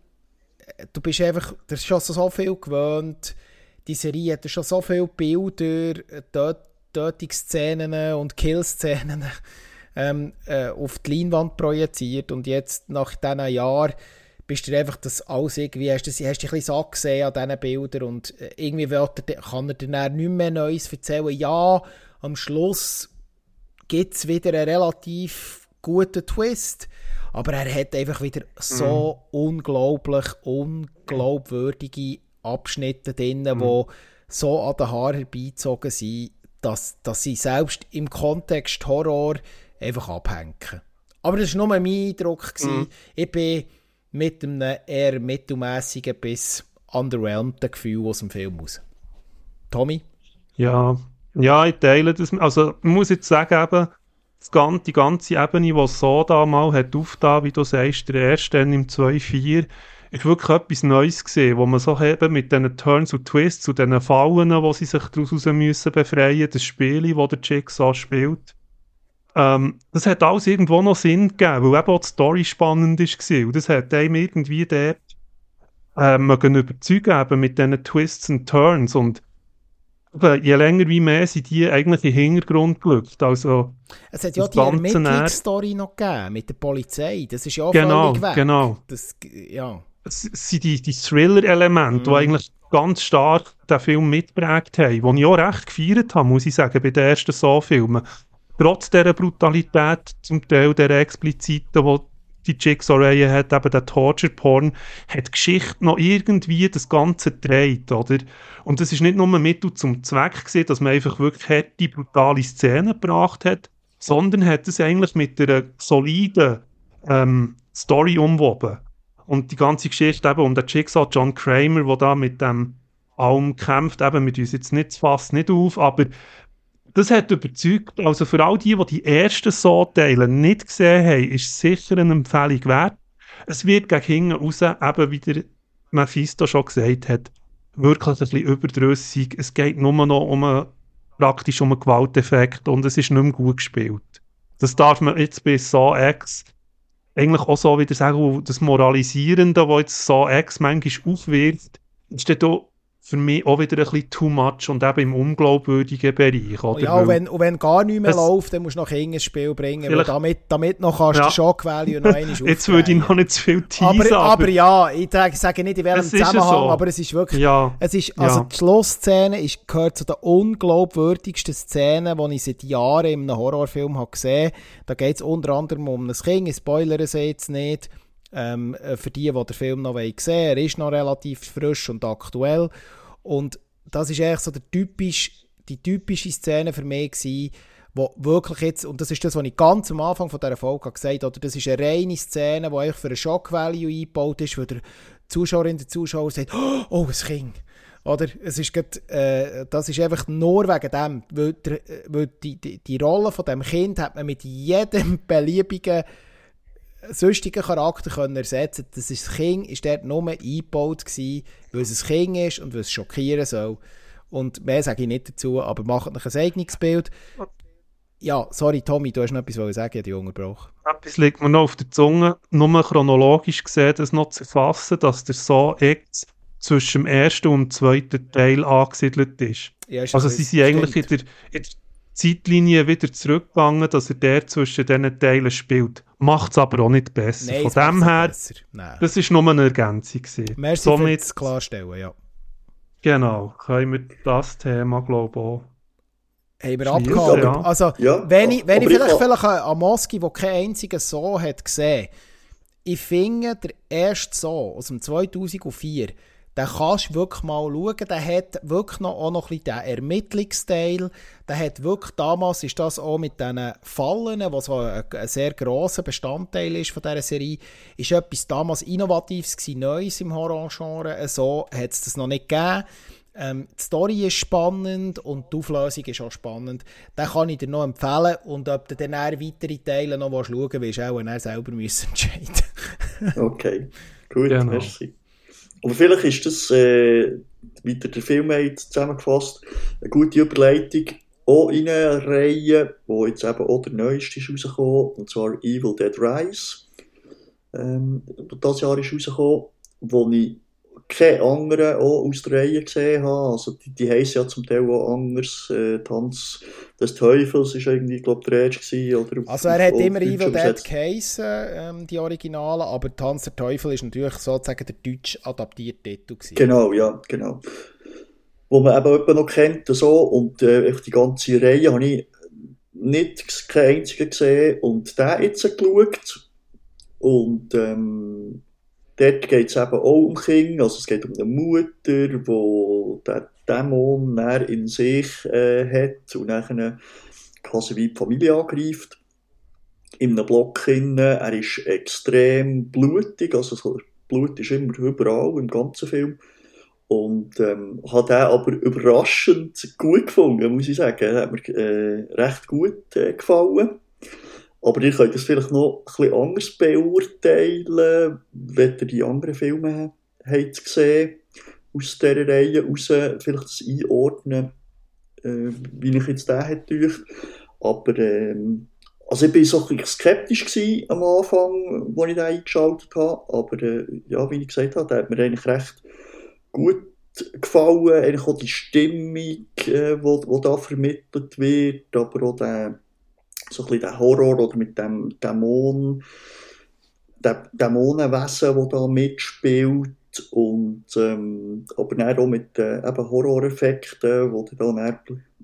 äh, du bist einfach, du hast schon so viel gewöhnt, die Serie hat schon so viele Bilder, Töt Tötungsszenen und Killszenen ähm, äh, auf die Leinwand projiziert und jetzt nach diesen Jahren bist du einfach das alles irgendwie, hast du, hast du ein bisschen satt gesehen an diesen Bildern und äh, irgendwie wird, kann er dir dann nichts mehr Neues erzählen. Ja, am Schluss gibt es wieder einen relativ guten Twist, aber er hat einfach wieder so mhm. unglaublich unglaubwürdige Abschnitte drin, mhm. wo so an den Haaren herbeizogen sind, dass, dass sie selbst im Kontext Horror einfach abhängen. Aber das war nur mein Eindruck. Mhm. Ich bin mit einem eher mittelmäßigen bis underwhelmten Gefühl aus dem Film aus. Tommy? Ja, ja, ich teile das. Also, ich muss jetzt sagen, eben, das, die ganze Ebene, die so da mal hat aufgetan, wie du sagst, der erste dann im 2.4, ist wirklich etwas Neues gesehen, wo man so eben mit diesen Turns und Twists, zu diesen Fallen, wo sie sich daraus müssen befreien, das Spiel, wo der Jigsaw spielt, ähm, das hat alles irgendwo noch Sinn gegeben, weil eben auch die Story spannend war. Und das hat einem irgendwie dort äh, mögen überzeugen eben mit diesen Twists und Turns. Und je länger wie mehr sind die eigentlich im Hintergrund gerückt. Also, es hat ja die Ermittlungsstory noch gegeben mit der Polizei. Das ist ja auch genau, weg. Genau, das, ja. Es sind die, die Thriller-Elemente, mhm. die eigentlich ganz stark den Film mitprägt haben, die ich auch recht gefeiert habe, muss ich sagen, bei den ersten So-Filmen. Trotz dieser Brutalität, zum Teil der expliziten, die die Jigsaw-Reihe hat, eben der Torture-Porn, hat die Geschichte noch irgendwie das Ganze gedreht, oder? Und es ist nicht nur ein Mittel zum Zweck gewesen, dass man einfach wirklich harte, brutale Szenen gebracht hat, sondern hat es eigentlich mit einer soliden ähm, Story umwoben. Und die ganze Geschichte eben um den Jigsaw John Kramer, der da mit dem allem kämpft, eben mit uns jetzt nicht fast nicht auf, aber das hat überzeugt, also für all die, die die ersten So-Teile nicht gesehen haben, ist sicher eine Empfehlung wert. Es wird gegen hinten raus, eben wie der Mephisto schon gesagt hat, wirklich ein bisschen überdrüssig. Es geht nur noch um einen, praktisch um einen Gewalteffekt und es ist nicht mehr gut gespielt. Das darf man jetzt bei Saw X eigentlich auch so wieder sagen, das Moralisierende, das jetzt Saw X manchmal aufwirft, ist dann für mich auch wieder ein bisschen too much und eben im unglaubwürdigen Bereich. Oder? Ja, und wenn, und wenn gar nichts mehr läuft, dann musst du noch ein Spiel bringen, weil damit, damit noch kannst ja. Shock Value noch einmal Jetzt würde ich noch nicht zu viel teasen. Aber, aber, aber ja, ich sage nicht in welchem Zusammenhang, so. aber es ist wirklich, ja. es ist, also ja. die Schlussszene ist, gehört zu den unglaubwürdigsten Szenen, die ich seit Jahren in einem Horrorfilm habe gesehen habe. Da geht es unter anderem um ein Kind, ich spoilere es jetzt nicht, ähm, äh, für die, die den Film noch sehen wollen. Er ist noch relativ frisch und aktuell. Und das ist eigentlich so der typisch, die typische Szene für mich gewesen, wo wirklich jetzt, und das ist das, was ich ganz am Anfang von dieser Folge gesagt habe, das ist eine reine Szene, die eigentlich für einen Shock-Value eingebaut ist, wo der Zuschauerin, der Zuschauer sagt, oh, ein Kind. Oder? Es ist grad, äh, das ist einfach nur wegen dem, weil, der, weil die, die, die Rolle von dem Kind hat man mit jedem beliebigen sonstigen Charakter können ersetzen Das ist das Kind ist dort nur eingebaut gewesen, weil es ein Kind ist und weil es schockieren soll. Und mehr sage ich nicht dazu, aber macht euch ein eigenes Bild. Ja, sorry Tommy, du hast noch etwas zu sagen, die unterbrochen. Etwas liegt mir noch auf der Zunge, nur chronologisch gesehen, das noch zu fassen, dass der So X zwischen dem ersten und dem zweiten Teil angesiedelt ist. Ja, ist also sie sind eigentlich in der, in Zeitlinie wieder zurückgegangen, dass er der zwischen diesen Teilen spielt. Macht es aber auch nicht besser. Nein, Von dem her, das ist nur eine Ergänzung. Gewesen. Merci Somit, fürs Klarstellen, ja. Genau, können wir das Thema, glaube ich, auch haben wir abgehalten. Ja. Also, ja, wenn ich, wenn ich vielleicht, ich vielleicht einen Moski, der keinen einzigen Sohn hat gesehen, ich finde, der erste Sohn aus dem 2004, den kannst du wirklich mal schauen. Der hat wirklich noch, auch noch ein bisschen den Ermittlungsteil. Der hat wirklich, damals ist das auch mit diesen Fallen, was so ein, ein, sehr grosser Bestandteil ist von dieser Serie, ist etwas damals Innovatives gewesen, Neues im Horrorgenre. So hat es das noch nicht gegeben. Ähm, die Story ist spannend und die Auflösung ist auch spannend. Den kann ich dir noch empfehlen. Und ob du dann weitere Teile noch schauen willst, auch er selber müssen entscheiden. okay, gut, genau. merci. Aber vielleicht ist das, äh, wie der Film hat zusammengefasst, eine gute Überleitung auch in eine Reihe, wo jetzt eben auch der neueste ist rausgekommen, und zwar Evil Dead Rise. Ähm, das Jahr ist rausgekommen, wo ich keine anderen auch aus der Reihe gesehen habe. Also die, die heissen ja zum Teil auch anders. Äh, Tanz des Teufels war irgendwie, glaube der erste. Oder also er hat immer Evil Dead geheissen, ähm, die Originalen, aber Tanz der Teufel ist natürlich sozusagen der deutsch adaptierte Titel. Gewesen. Genau, ja, genau. Wo man eben noch kennt so, und äh, die ganze Reihe habe ich nicht keinen einzigen gesehen und der jetzt geschaut. Und ähm, dort geht es eben auch um Kinder, also es geht um eine Mutter, die den Dämon in sich äh, hat und dann quasi wie die Familie angreift. In einem Block hinein, er ist extrem blutig, also Blut ist immer überall im ganzen Film. Und ähm, hat er aber überraschend gut gefunden, muss ich sagen. Er hat mir recht gut äh, gefallen. Aber ihr könnt es vielleicht noch ein bisschen anders beurteilen, wenn ihr die anderen Filme habt gesehen aus dieser Reihe raus, vielleicht das einordnen, äh, wie ich jetzt den hätte Aber ähm, also ich war so ein bisschen skeptisch am Anfang, als ich den eingeschaltet habe, aber äh, ja, wie ich gesagt habe, der hat mir eigentlich recht gut gefallen, eigentlich auch die Stimmung, die äh, da vermittelt wird, aber auch der so ein bisschen der Horror oder mit dem Dämon, dem Dämonenwesen, das da mitspielt und ähm, aber dann auch mit äh, eben Horroreffekten, wo dann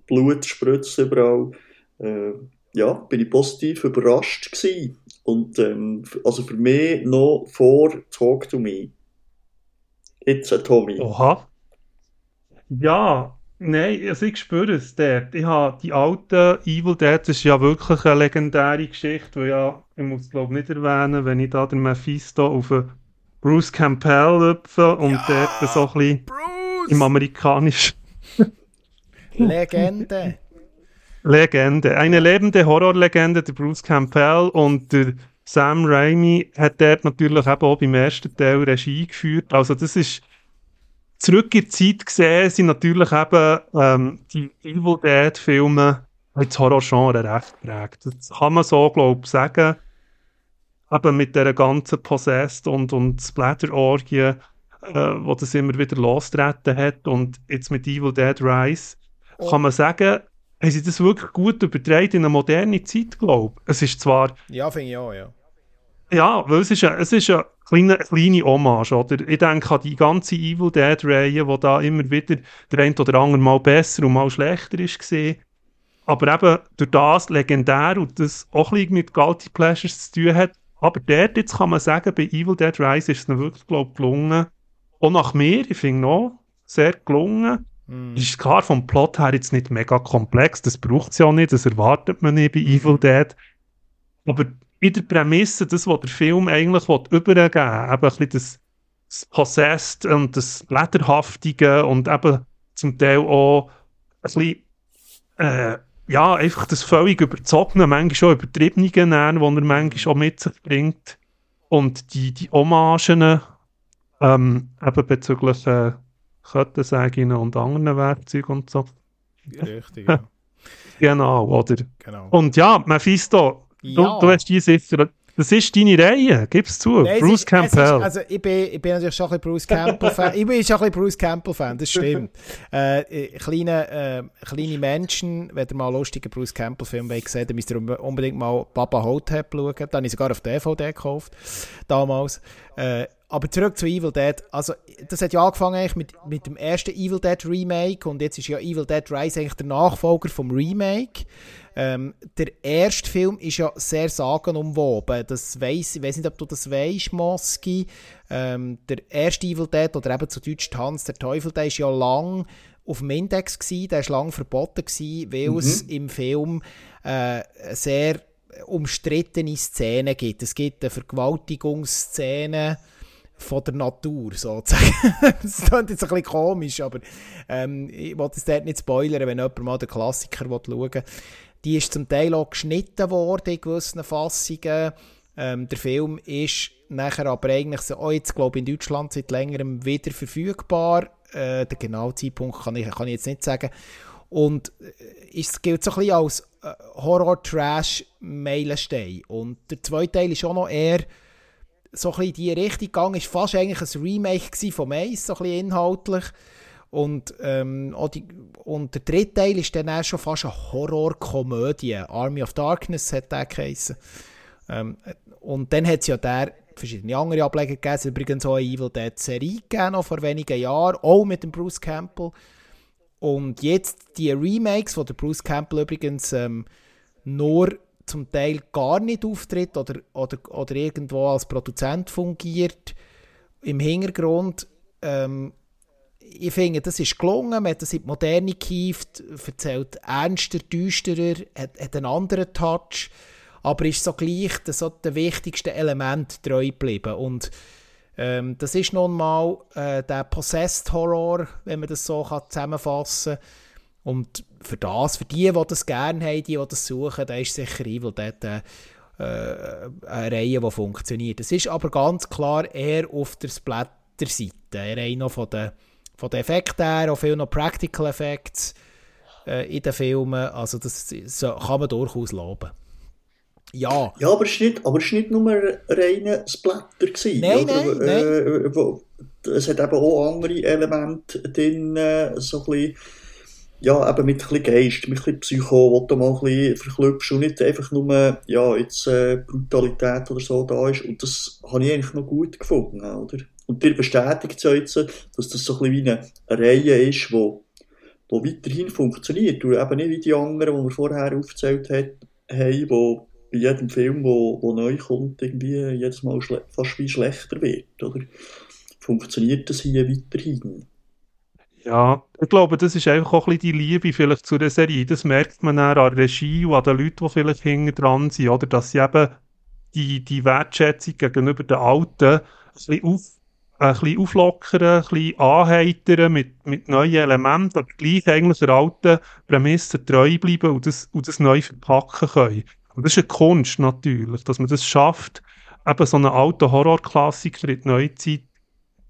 Blut spritzt überall. Äh, ja, bin ich positiv überrascht gewesen. Und ähm, also für mich noch vor Talk to Me. It's a Tommy. Oha. Ja, Nein, also ich spüre es dort. Ich habe die alten Evil Dead, das ist ja wirklich eine legendäre Geschichte, die ja, ich muss glaube nicht erwähnen, wenn ich da den Mephisto auf Bruce Campbell hüpfe und ja, dort so ein bisschen Bruce. im amerikanischen... Legende. Legende. Eine lebende Horrorlegende, der Bruce Campbell und der Sam Raimi hat dort natürlich eben auch beim ersten Teil Regie geführt. Also das ist zurück in die Zeit gesehen sind natürlich eben ähm, die Evil Dead Filme das Horror-Genre recht geprägt. Das kann man so, glaube ich, sagen. Eben mit dieser ganzen Possessed und, und Splatter-Orgie, äh, wo das immer wieder lostreten hat. Und jetzt mit Evil Dead Rise oh. kann man sagen, haben sie das wirklich gut übertragen in eine moderne Zeit, glaube ich. Es ist zwar... Ja, finde ich auch, ja. Ja, weil es ist, eine, es ist eine kleine, kleine Hommage, oder? Ich denke an die ganze Evil Dead-Reihe, wo da immer wieder der ein oder andere mal besser und mal schlechter ist gesehen. Aber eben durch das legendär und das auch ein bisschen mit Guilty Pleasures zu tun hat. Aber dort jetzt kann man sagen, bei Evil Dead Rise ist es mir wirklich, glaube ich, gelungen. Auch nach mir, ich finde noch, sehr gelungen. Mm. Ist klar vom Plot her jetzt nicht mega komplex, das braucht es ja nicht, das erwartet man nicht bei Evil Dead. Aber in der Prämisse, das, was der Film eigentlich übergeben will, eben ein bisschen das, das Possessed und das Lederhaftige und eben zum Teil auch ein bisschen, äh, ja, einfach das völlig überzogene, manchmal schon übertriebene, die er manchmal auch mit sich bringt. Und die, die Hommagen, ähm, eben bezüglich äh, Kettensägen und anderen Werkzeugen und so. Richtig, ja. genau, oder? Genau. Und ja, Mephisto, Du, ja. du hast die sicher Das ist deine Reihe, gib's zu. Nein, Bruce ist, Campbell. Ist, also ich bin, ich bin natürlich schon ein bisschen Bruce Campbell-Fan. ich bin schon ein bisschen Bruce Campbell-Fan, das stimmt. äh, äh, kleine, äh, kleine Menschen, wenn ihr mal einen lustigen Bruce Campbell-Film gesehen dann müsst ihr unbedingt mal Papa Hotep schauen. Den habe ich sogar auf DVD gekauft, damals. Äh, aber zurück zu Evil Dead. Also, das hat ja angefangen eigentlich mit, mit dem ersten Evil Dead Remake und jetzt ist ja Evil Dead Rise eigentlich der Nachfolger vom Remake. Ähm, der erste Film ist ja sehr sagenumwoben. Das weiss, ich weiß nicht, ob du das weißt, Moski. Ähm, der erste Evil Dead oder eben zu Deutsch Tanz der Teufel, der ist ja lang auf dem Index gewesen, der ist lang verboten gewesen, weil mhm. es im Film äh, sehr umstrittene Szenen gibt. Es gibt eine Vergewaltigungsszene von der Natur, sozusagen. das klingt jetzt ein bisschen komisch, aber ähm, ich wollte es dort nicht spoilern, wenn jemand mal den Klassiker schauen will. Die ist zum Teil auch geschnitten worden in gewissen Fassungen. Ähm, der Film ist nachher aber eigentlich so, oh, jetzt glaube ich in Deutschland seit längerem wieder verfügbar. Äh, den genauen Zeitpunkt kann ich, kann ich jetzt nicht sagen. Und äh, es gilt so ein bisschen als äh, Horror-Trash-Meilenstein. Und der zweite Teil ist auch noch eher so ein bisschen in die Richtung gegangen. Ist fast eigentlich ein Remake von Mais, so ein bisschen inhaltlich. Und, ähm, die, und der dritte Teil ist dann auch schon fast eine Horrorkomödie. Army of Darkness hat der geheißen. Ähm, und dann hat es ja der verschiedene andere Ableger gegeben. Übrigens auch eine Evil Dead Serie gegeben, noch vor wenigen Jahren, auch mit dem Bruce Campbell. Und jetzt die Remakes, wo der Bruce Campbell übrigens ähm, nur zum Teil gar nicht auftritt oder, oder, oder irgendwo als Produzent fungiert, im Hintergrund ähm, ich finde, das ist gelungen. Man hat das in die Moderne gehievt, erzählt ernster, düsterer, hat, hat einen anderen Touch, aber ist so gleich so der wichtigste Element treu geblieben. Und ähm, das ist nun mal äh, der Possessed Horror, wenn man das so kann zusammenfassen kann. Und für das, für die, die das gerne haben, die, die das suchen, da ist sicher Evil Dead äh, eine Reihe, die funktioniert. Es ist aber ganz klar eher auf der Splatter-Seite, eher noch von den von den Effekten her, auch viel noch Practical Effects äh, in den Filmen. Also das so, kann man durchaus loben. Ja. Ja, aber es war nicht, aber es nicht nur reine Splatter. Gewesen, nein, nein, äh, nein. Wo, es hat eben auch andere Elemente drin, äh, so ein bisschen, ja, eben mit ein bisschen Geist, mit ein bisschen Psycho, wo du mal ein bisschen verklüpfst und nicht einfach nur, ja, jetzt äh, Brutalität oder so da ist. Und das habe ich eigentlich noch gut gefunden, oder? Und dir bestätigt es jetzt, dass das so ein bisschen wie eine Reihe ist, die wo weiterhin funktioniert. Und eben nicht wie die anderen, die wir vorher aufgezählt haben, wo bei jedem Film, wo, wo neu kommt, irgendwie jedes Mal fast wie schlechter wird. Oder? Funktioniert das hier weiterhin? Ja, ich glaube, das ist einfach auch ein bisschen die Liebe vielleicht zu der Serie. Das merkt man dann an der Regie und an den Leuten, die vielleicht hinten dran sind, oder? Dass sie eben die, die Wertschätzung gegenüber den Alten ein bisschen auf, ein bisschen auflockern, ein bisschen anheitern mit, mit neuen Elementen, aber gleich eigentlich der alten Prämisse treu bleiben und das, und das neu verpacken können. Und das ist eine Kunst natürlich, dass man das schafft, eben so einen alten Horrorklassiker in die Neuzeit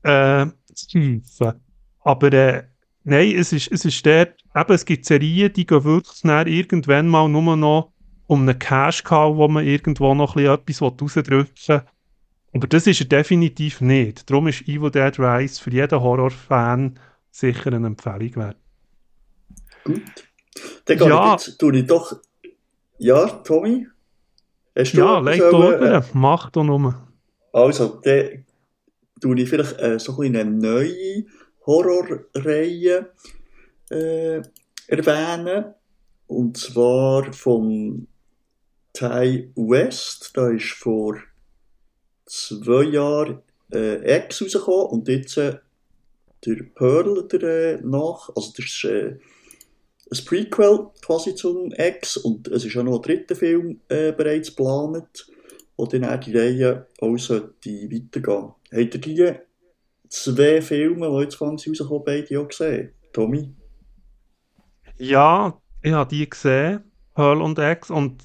äh, zu hieven. Aber äh, nein, es ist, es ist dort, eben, es gibt Serien, die gehen wirklich irgendwann mal nur noch um einen Cash-Cow, wo man irgendwo noch ein bisschen etwas rausdrücken will aber das ist er definitiv nicht. Darum ist Evil Dead Rise für jeden Horrorfan sicher eine Empfehlung wert. Gut. Dann ja. ich jetzt, tue ich doch... Ja, Tommy? Hast du ja, leg durch, äh, mach doch nur. Also, dann tue ich vielleicht äh, so ein eine neue Horrorreihe äh, erwähnen. Und zwar von Ty West. Da ist vor zwei Jahren äh, X rausgekommen und jetzt äh, der Pearl der, äh, nach, also das ist äh, ein Prequel quasi zum X und es ist auch noch ein dritter Film äh, bereits geplant, wo dann auch die Reihe auch sollte weitergehen. Habt ihr die zwei Filme, die jetzt fangs rausgekommen beide auch gesehen? Tommy? Ja, ich habe die gesehen, Pearl und X und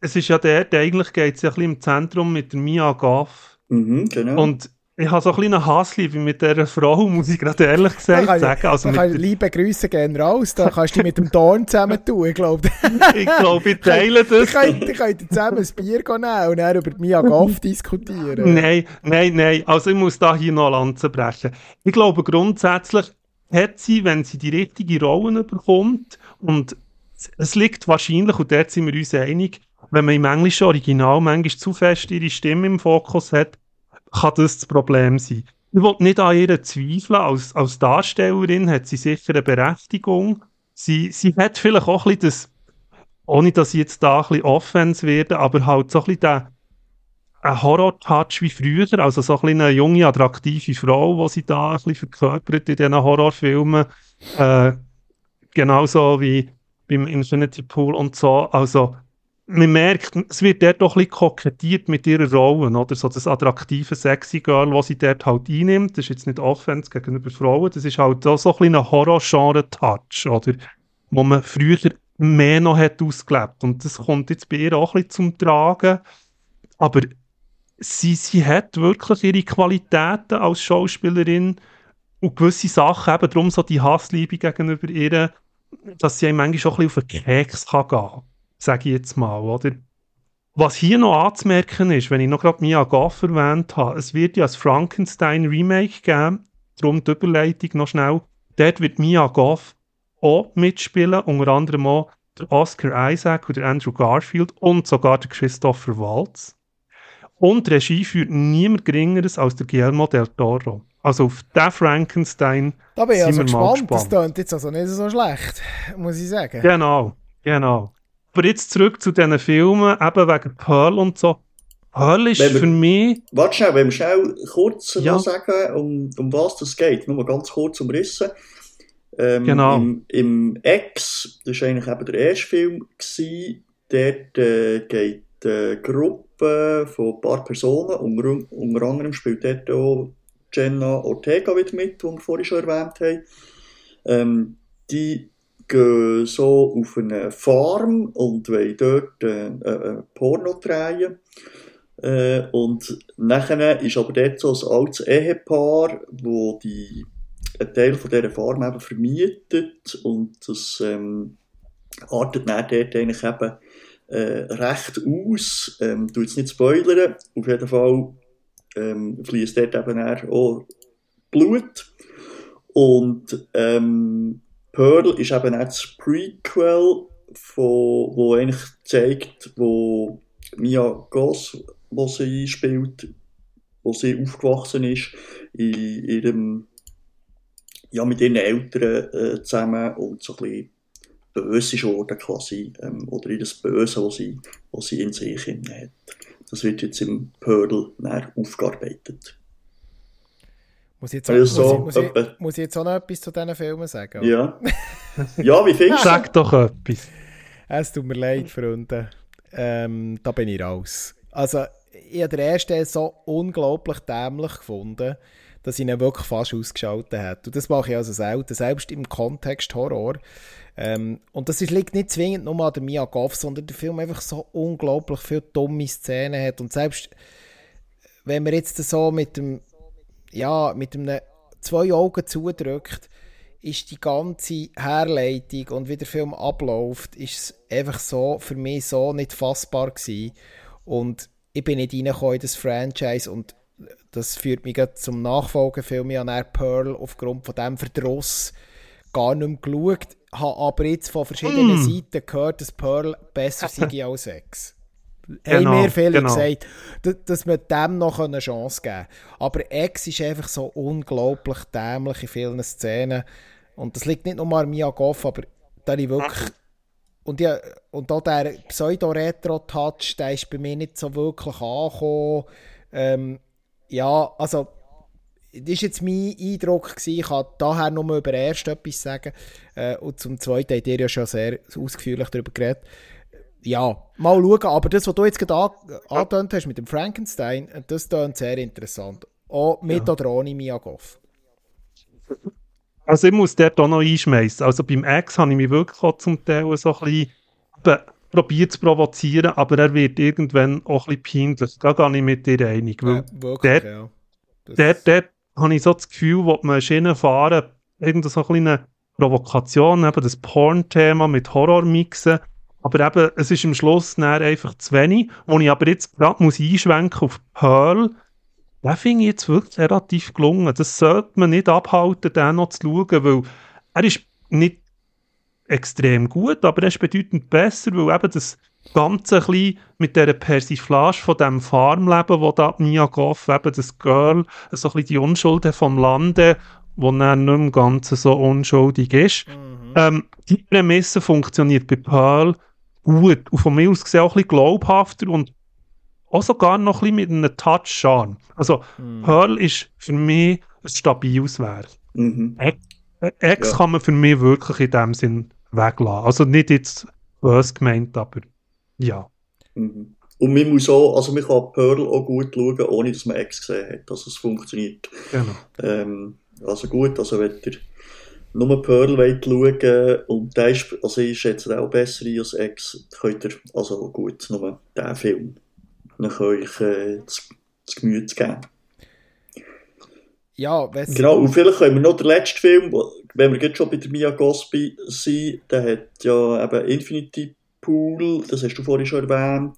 es ist ja der, der eigentlich geht es ja ein bisschen im Zentrum mit der Mia Goff. Mhm, genau. Und ich habe so ein kleinen Hassliebe mit dieser Frau, muss ich gerade ehrlich gesagt kann, sagen. Also da liebe Grüße gehen raus, da kannst du dich mit dem Dorn zusammen tun, ich glaube. ich glaube, ich teile das. Ich könnte zusammen ein Bier nehmen und dann über Mia Goff diskutieren. Nein, nein, nein, also ich muss da hier noch Lanze brechen. Ich glaube grundsätzlich hat sie, wenn sie die richtige Rollen bekommt und es liegt wahrscheinlich, und dort sind wir uns einig, wenn man im englischen Original manchmal zu fest ihre Stimme im Fokus hat, kann das das Problem sein. Ich will nicht an ihr zweifeln. Als, als Darstellerin hat sie sicher eine Berechtigung. Sie, sie hat vielleicht auch ein bisschen das, ohne dass ich jetzt da ein bisschen Offense werde, aber halt so ein bisschen den, ein Horror-Touch wie früher, also so ein bisschen eine junge, attraktive Frau, die sie da ein bisschen verkörpert in diesen Horrorfilmen. Äh, genauso wie beim Infinity Pool und so. Also, man merkt, es wird dort doch ein bisschen kokettiert mit ihrer Rolle, oder? So das attraktive, sexy Girl, was sie dort halt einnimmt. Das ist jetzt nicht Offense gegenüber Frauen, das ist halt auch so ein ein Horror-Genre-Touch, oder? Wo man früher mehr noch hat ausgelebt. Und das kommt jetzt bei ihr auch ein bisschen zum Tragen. Aber sie, sie hat wirklich ihre Qualitäten als Schauspielerin und gewisse Sachen, eben darum so die Hassliebe gegenüber ihr, dass sie manchmal auch ein bisschen auf den Keks kann gehen kann sage ich jetzt mal, oder? Was hier noch anzumerken ist, wenn ich noch gerade Mia Goff erwähnt habe, es wird ja das Frankenstein Remake geben, darum die Überleitung noch schnell. Dort wird Mia Goff auch mitspielen, unter anderem auch der Oscar Isaac oder Andrew Garfield und sogar der Christopher Waltz. Und Regie führt niemand Geringeres als der Guillermo del Toro. Also auf den Frankenstein da bin ich also gespannt. gespannt. Das klingt jetzt also nicht so schlecht, muss ich sagen. Genau, genau. Aber jetzt zurück zu diesen Filmen, eben wegen Pearl und so. Pearl ist wir, für mich... Warte schnell, wenn wir schnell kurz ja. noch sagen, um, um was das geht. Nur ganz kurz umrissen. Ähm, genau. Im, Im X, das war eigentlich eben der erste Film, gewesen, dort äh, geht eine Gruppe von ein paar Personen, unter, unter anderem spielt dort auch Jenna Ortega wieder mit, die wir vorhin schon erwähnt haben. Ähm, die so auf eine Farm und wollen dort Porno drehen. Äh, und nachher ist aber dort so ein altes Ehepaar, wo die einen Teil von dieser Farm vermietet und das ähm, artet eigentlich äh, recht aus. Ähm, tu jetzt nicht spoilern, auf jeden Fall ähm, fließt dort eben auch Blut und ähm, Pearl ist eben auch das Prequel, von, wo eigentlich zeigt, wo Mia Goss, wo sie spielt, wo sie aufgewachsen ist, in ihrem, ja, mit ihren Eltern äh, zusammen und so ein bisschen böse ist worden quasi, ähm, oder in das Böse, was sie, was sie in sich hat. Das wird jetzt im Pearl aufgearbeitet. Muss ich, jetzt auch, also, muss, ich, muss, ich, muss ich jetzt auch noch etwas zu diesen Filmen sagen? Ja. ja, wie findest du? Sag doch etwas. Es tut mir leid, Freunde. Ähm, da bin ich raus. Also, ich habe den ersten so unglaublich dämlich gefunden, dass ich ihn wirklich fast ausgeschaltet habe. Und das mache ich also selten, selbst im Kontext Horror. Ähm, und das ist, liegt nicht zwingend nur an der Mia Goff, sondern der Film einfach so unglaublich viele dumme Szenen hat. Und selbst wenn man jetzt so mit dem ja, mit einem zwei Augen zudrückt, ist die ganze Herleitung und wie der Film abläuft, ist einfach so für mich so nicht fassbar gewesen. Und ich bin nicht reingekommen in das Franchise und das führt mich zum Nachfolgefilm. Ich habe Pearl aufgrund von diesem Verdruss gar nicht mehr geschaut, habe aber jetzt von verschiedenen mm. Seiten gehört, dass Pearl besser sei als Sex. Genau, haben mir viele genau. gesagt, dass wir dem noch eine Chance geben können. Aber X ist einfach so unglaublich dämlich in vielen Szenen. Und das liegt nicht nur an Mia Goff, aber da ich wirklich... Und, ja, und auch der Pseudo-Retro-Touch, der ist bei mir nicht so wirklich angekommen. Ähm, ja, also das war jetzt mein Eindruck. Gewesen. Ich kann daher nur über erst etwas sagen. Äh, und zum Zweiten habt ihr ja schon sehr ausführlich darüber geredet ja, mal schauen. Aber das, was du jetzt gerade angetönt hast mit dem Frankenstein, das klingt sehr interessant. Auch mit ja. oder ohne Mia Goff. Also ich muss dort auch noch einschmeißen. Also beim Ex habe ich mich wirklich auch zum Teil so ein bisschen probiert zu provozieren, aber er wird irgendwann auch ein bisschen peinlich. Da gehe ich mit dir einig. Ja, wirklich, dort, ja. dort, dort habe ich so das Gefühl, wo man Schienen fahren, irgendeine so eine Provokation, eben das Porn-Thema mit Horror mixen. Aber eben, es ist am Schluss einfach zu wenig. Wo ich aber jetzt gerade muss einschwenken auf Pearl, den finde ich jetzt wirklich relativ gelungen. Das sollte man nicht abhalten, den noch zu schauen, weil er ist nicht extrem gut, aber er ist bedeutend besser, weil eben das Ganze ein bisschen mit dieser Persiflage von dem Farmleben, wo da Mia Goff, eben das Girl, so ein bisschen die Unschuld vom Lande, wo dann nicht im Ganzen so unschuldig ist. Mhm. Ähm, die Prämisse funktioniert bei Pearl gut und von mir aus gesehen auch ein bisschen glaubhafter und auch sogar noch ein bisschen mit einem Touch Charme. Also mhm. Pearl ist für mich ein stabiles Werk. Mhm. Ex, Ex ja. kann man für mich wirklich in dem Sinn weglassen. Also nicht jetzt böse gemeint, aber ja. Mhm. Und man muss auch, also man kann Pearl auch gut schauen, ohne dass man Ex gesehen hat. Also es funktioniert. Genau. Ähm, also gut, also wenn ihr nur Pearl wollt schauen und der ist, also ich schätze auch besser als Ex, könnt ihr, also gut, nur den Film. Dann ich äh, das, das Gemüt geben. Ja, Genau, und vielleicht können wir noch den letzten Film, wenn wir jetzt schon bei der Mia Gosby sind, der hat ja eben Infinity Pool, das hast du vorhin schon erwähnt.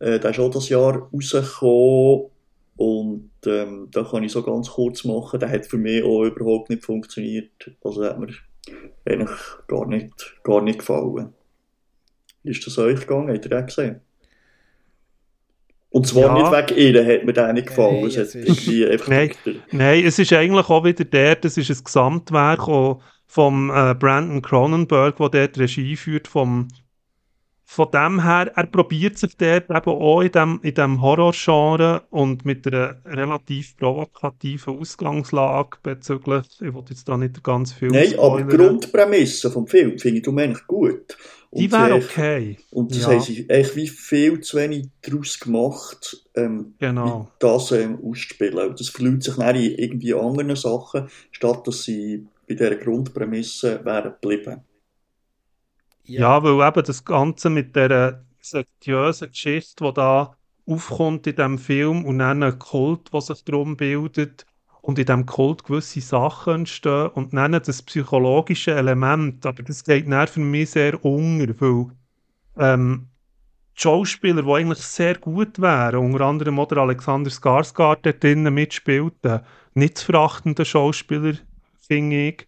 Äh, der ist auch das Jahr rausgekommen. Und ähm, da kann ich so ganz kurz machen, der hat für mich auch überhaupt nicht funktioniert. Also hat mir eigentlich gar nicht, gar nicht gefallen. Ist das euch gegangen? Habt ihr den gesehen? Und zwar ja. nicht wegen ihr, hat mir der nicht gefallen. Nein, es ist... nein, nein, es ist eigentlich auch wieder der, das ist ein Gesamtwerk vom äh, Brandon Cronenberg, der dort Regie führt, vom von dem her, er probiert sich dort eben auch in dem, in dem Horrorgenre und mit einer relativ provokativen Ausgangslage bezüglich, ich wollte jetzt da nicht ganz viel Nein, spoilern. aber die Grundprämisse vom Film finde ich eigentlich gut. Und die wäre okay. Und das ja. haben sie echt wie viel zu wenig daraus gemacht, ähm, genau. das ähm, auszuspielen. Und das verliert sich dann in irgendwie anderen Sachen, statt dass sie bei dieser Grundprämisse wären geblieben. Ja. ja, weil eben das Ganze mit der sektiösen Geschichte, die da aufkommt in diesem Film und dann ein Kult, der sich darum bildet und in diesem Kult gewisse Sachen entstehen und dann das psychologische Element, aber das geht für mich sehr unter, weil ähm, die Schauspieler, die eigentlich sehr gut wären, unter anderem auch der Alexander Skarsgård dort drinnen mitspielten, nicht zu verachtende Schauspieler, finde ich,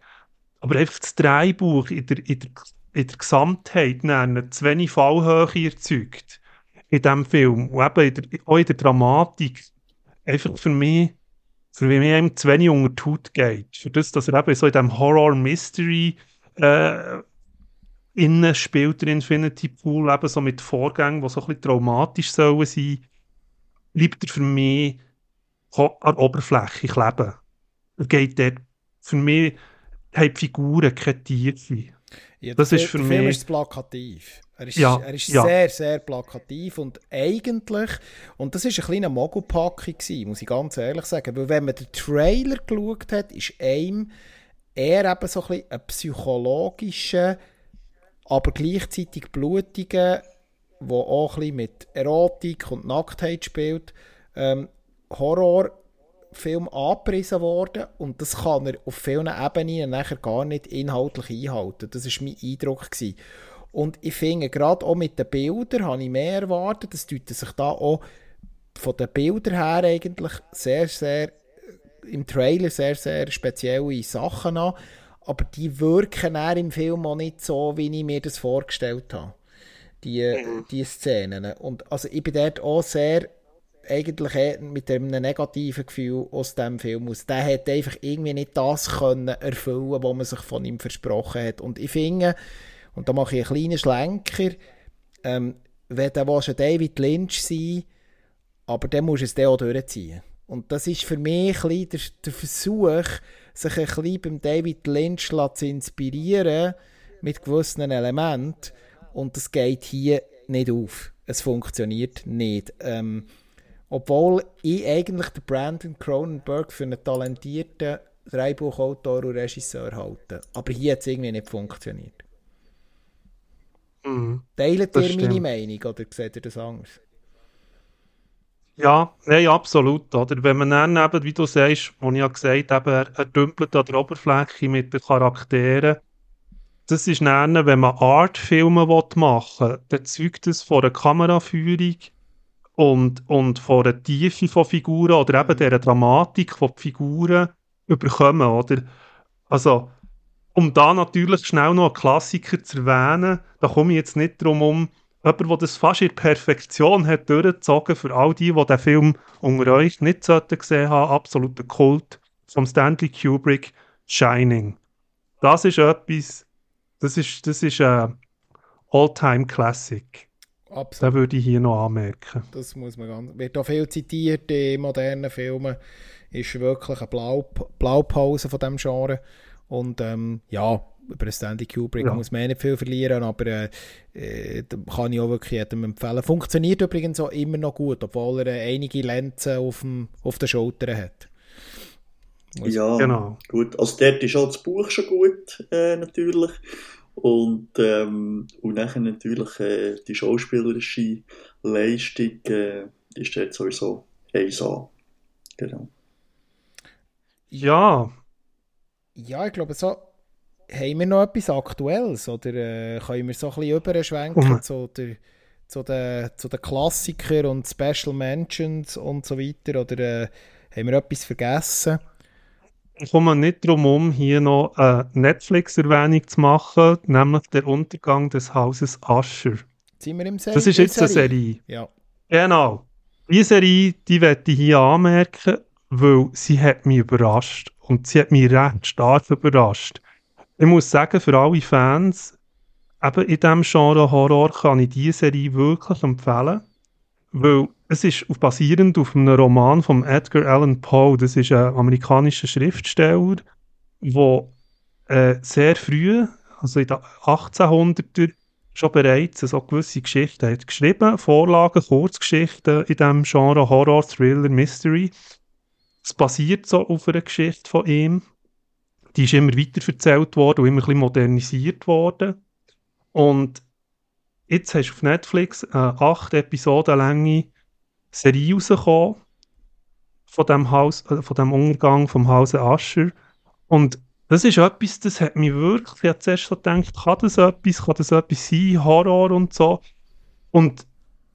aber einfach das Drehbuch in der, in der in der Gesamtheit nennen, zu wenig Fallhöhe erzeugt in diesem Film. Und eben in der, auch in der Dramatik einfach für mich, für mich eben zu wenig unter die Haut geht. Für das, dass er eben so in diesem Horror-Mystery äh, innen spielt, der Infinity Pool, eben so mit Vorgängen, die so ein bisschen traumatisch sollen sein, bleibt er für mich an der Oberfläche kleben. Er geht dort, für mich haben die Figuren keine Tiefe. Ja, das ist für der mich... Film ist plakativ. Er ist, ja, er ist ja. sehr, sehr plakativ und eigentlich, und das war eine kleine Mogelpackung muss ich ganz ehrlich sagen, weil wenn man den Trailer geschaut hat, ist einem eher eben so ein, bisschen ein psychologischer, aber gleichzeitig blutiger, wo auch ein bisschen mit Erotik und Nacktheit spielt, ähm, Horror Film angepriesen worden und das kann er auf vielen Ebenen nachher gar nicht inhaltlich einhalten. Das war mein Eindruck. Gewesen. Und ich finde, gerade auch mit den Bildern habe ich mehr erwartet. Das deutet sich da auch von den Bildern her eigentlich sehr, sehr im Trailer sehr, sehr spezielle Sachen an. Aber die wirken eher im Film auch nicht so, wie ich mir das vorgestellt habe. Die, mhm. die Szenen. Und also ich bin dort auch sehr eigentlich mit einem negativen Gefühl aus dem Film aus. Der hat einfach irgendwie nicht das können erfüllen, was man sich von ihm versprochen hat. Und ich finde, und da mache ich einen kleinen Schlenker, ähm, wenn der schon David Lynch sein, aber dann muss es dann auch durchziehen. Und das ist für mich ein der, der Versuch, sich ein bisschen beim David Lynch zu inspirieren mit gewissen Elementen. Und das geht hier nicht auf. Es funktioniert nicht. Ähm, obwohl ich eigentlich den Brandon Cronenberg für einen talentierten Drehbuchautor und Regisseur halte. Aber hier hat es irgendwie nicht funktioniert. Mhm. Teilt ihr meine Meinung oder seht ihr das anders? Ja, nein, absolut. Oder? Wenn man dann eben, wie du sagst, wo ich ja gesagt habe, er, er dümpelt an der Oberfläche mit den Charakteren, das ist dann, wenn man Artfilme machen will, dann zeugt es von der Kameraführung und, und von der Tiefe von Figuren oder eben der Dramatik, die die Figuren überkommen. Oder? Also, um da natürlich schnell noch einen Klassiker zu erwähnen, da komme ich jetzt nicht drum um, jemand, der das fast in Perfektion hat durchgezogen, für all die, die den Film unter euch nicht gesehen haben, absoluter Kult, vom Stanley Kubrick, Shining. Das ist etwas, das ist, das ist ein All-Time-Classic. Absolut. Das würde ich hier noch anmerken. Das muss man ganz... Wird auch viel zitiert in modernen Filmen. Ist wirklich eine Blau Blaupause von diesem Genre. Und ähm, ja, über Stanley Kubrick ja. muss man eh nicht viel verlieren, aber äh, äh, kann ich auch wirklich jedem empfehlen. Funktioniert übrigens auch immer noch gut, obwohl er äh, einige Lenzen auf, dem, auf den Schultern hat. Muss ja, genau. gut. Also dort ist auch das Buch schon gut, äh, natürlich. Und, ähm, und nachher natürlich äh, die schauspielerische Leistung äh, ist dort sowieso 1A. Genau. Ja. Ja, ich glaube, so haben wir noch etwas Aktuelles oder äh, können wir so ein bisschen überschwenken mhm. zu, der, zu, den, zu den Klassikern und Special Mentions und so weiter oder äh, haben wir etwas vergessen? Ich komme nicht darum um, hier noch eine Netflix-Erwähnung zu machen, nämlich der Untergang des Hauses Asher. Sind wir im Serie? Das ist jetzt eine Serie. Ja. Genau. Diese Serie, die werde ich hier anmerken, weil sie hat mich überrascht. Und sie hat mich recht stark überrascht. Ich muss sagen, für alle Fans, eben in diesem Genre Horror kann ich diese Serie wirklich empfehlen, weil es ist basierend auf einem Roman von Edgar Allan Poe. Das ist ein amerikanischer Schriftsteller, der äh, sehr früh, also in den 1800er, schon bereits so gewisse Geschichten hat geschrieben, Vorlagen, Kurzgeschichten in diesem Genre Horror, Thriller, Mystery. Es basiert so auf einer Geschichte von ihm die ist immer weiter erzählt worden und immer ein bisschen modernisiert worden. Und jetzt hast du auf Netflix eine acht Episoden lange Serie rausgekommen von dem, Haus, äh, von dem Untergang vom Hause Ascher. Und das ist etwas, das hat mich wirklich, ich zuerst so gedacht, kann das etwas, kann das etwas sein, Horror und so. Und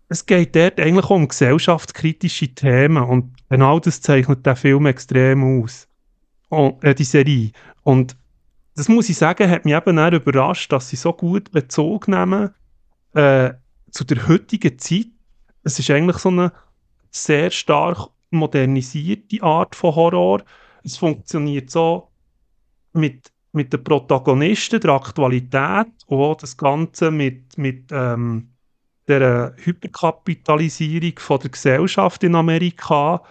es geht dort eigentlich um gesellschaftskritische Themen und genau das zeichnet der Film extrem aus oh, äh, die Serie. Und das muss ich sagen, hat mich eben auch überrascht, dass sie so gut Bezug nehmen äh, zu der heutigen Zeit. Es ist eigentlich so eine sehr stark modernisierte Art von Horror. Es funktioniert so mit, mit den Protagonisten, der Aktualität und auch das Ganze mit, mit ähm, der Hyperkapitalisierung von der Gesellschaft in Amerika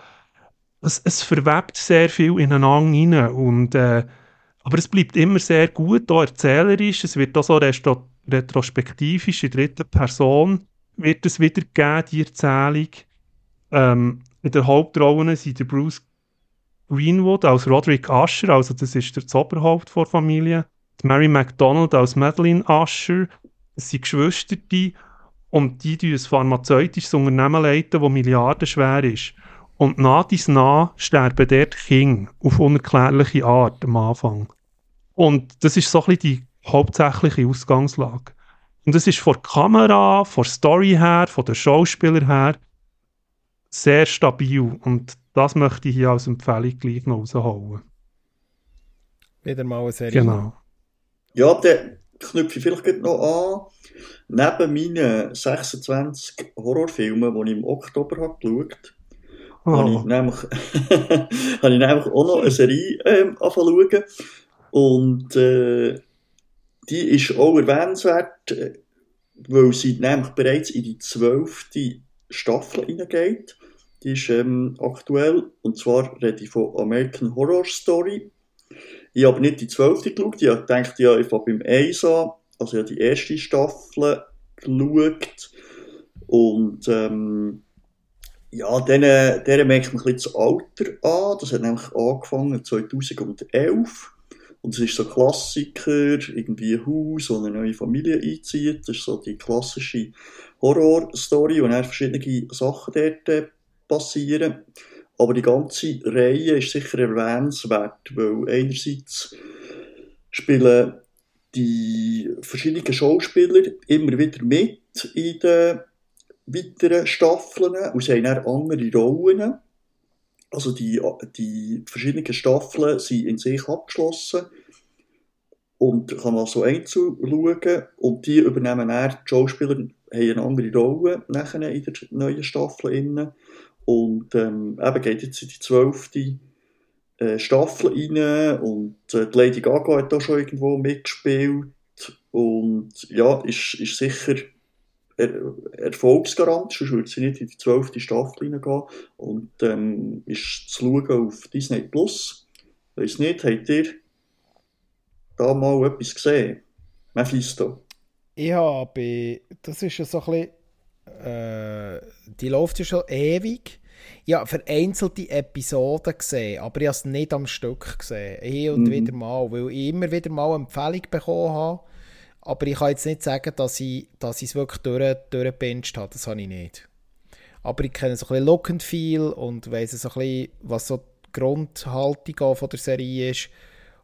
es, es verwebt sehr viel ineinander rein und äh, aber es bleibt immer sehr gut, auch erzählerisch, es wird auch so retro retrospektivisch in dritter Person wird es wieder die Erzählung. Ähm, in der Hauptrolle sind der Bruce Greenwood als Roderick Usher, also das ist der Oberhaupt der Familie, die Mary MacDonald als Madeline Usher, es sind Geschwister, und die die ein pharmazeutisches Unternehmen leiten, das milliardenschwer ist. Und nach dies nach sterben dort Kinder auf unerklärliche Art am Anfang. Und das ist so ein die hauptsächliche Ausgangslage. Und das ist von der Kamera, von der Story her, von den Schauspielern her sehr stabil. Und das möchte ich hier als Empfehlung gleich noch rausholen. Wieder mal eine Serie. Genau. Ja, dann knüpfe ich vielleicht noch an. Neben meinen 26 Horrorfilmen, die ich im Oktober habe geschaut habe, Oh. Habe, ich nämlich, habe ich nämlich auch noch eine Serie ähm, angefangen Und äh, die ist auch erwähnenswert, äh, weil sie nämlich bereits in die zwölfte Staffel hineingeht. Die ist ähm, aktuell, und zwar rede ich von American Horror Story. Ich habe nicht die zwölfte geschaut, ich gedacht, ja, ich fange beim 1 an, also ich habe die erste Staffel geschaut. Und ähm, ja, denen merkt man ein bisschen das Alter an. Das hat nämlich angefangen 2011. Und es ist so Klassiker, irgendwie ein Haus, wo eine neue Familie einzieht. Das ist so die klassische Horror-Story, wo er verschiedene Sachen dort äh, passieren. Aber die ganze Reihe ist sicher erwähnenswert, weil einerseits spielen die verschiedenen Schauspieler immer wieder mit in den weiteren Staffeln und sie haben auch andere Rollen. Also die, die verschiedenen Staffeln sind in sich abgeschlossen und kann man so einzeln schauen und die übernehmen dann, die Schauspieler haben eine andere Rolle in der neuen Staffel innen und ähm, eben geht jetzt in die zwölfte äh, Staffel rein und äh, die Lady Gaga hat da schon irgendwo mitgespielt und ja, ist, ist sicher er Erfolgsgarant, sonst würde sie nicht in die zwölfte Staffel reingehen und ähm, ist zu schauen auf Disney Plus. Weiss nicht, habt ihr da mal etwas gesehen? Mephisto? Ich habe, das ist ja so ein bisschen, äh, die läuft ja schon ewig. Ja, vereinzelte Episoden gesehen, aber ich habe es nicht am Stück gesehen. Hier und mhm. wieder mal, weil ich immer wieder mal eine Empfehlung bekommen habe. Aber ich kann jetzt nicht sagen, dass ich, dass ich es wirklich durch, durchgepinscht habe. Das habe ich nicht. Aber ich kenne so ein bisschen Look and Feel und weiss so ein bisschen, was so die Grundhaltung von der Serie ist.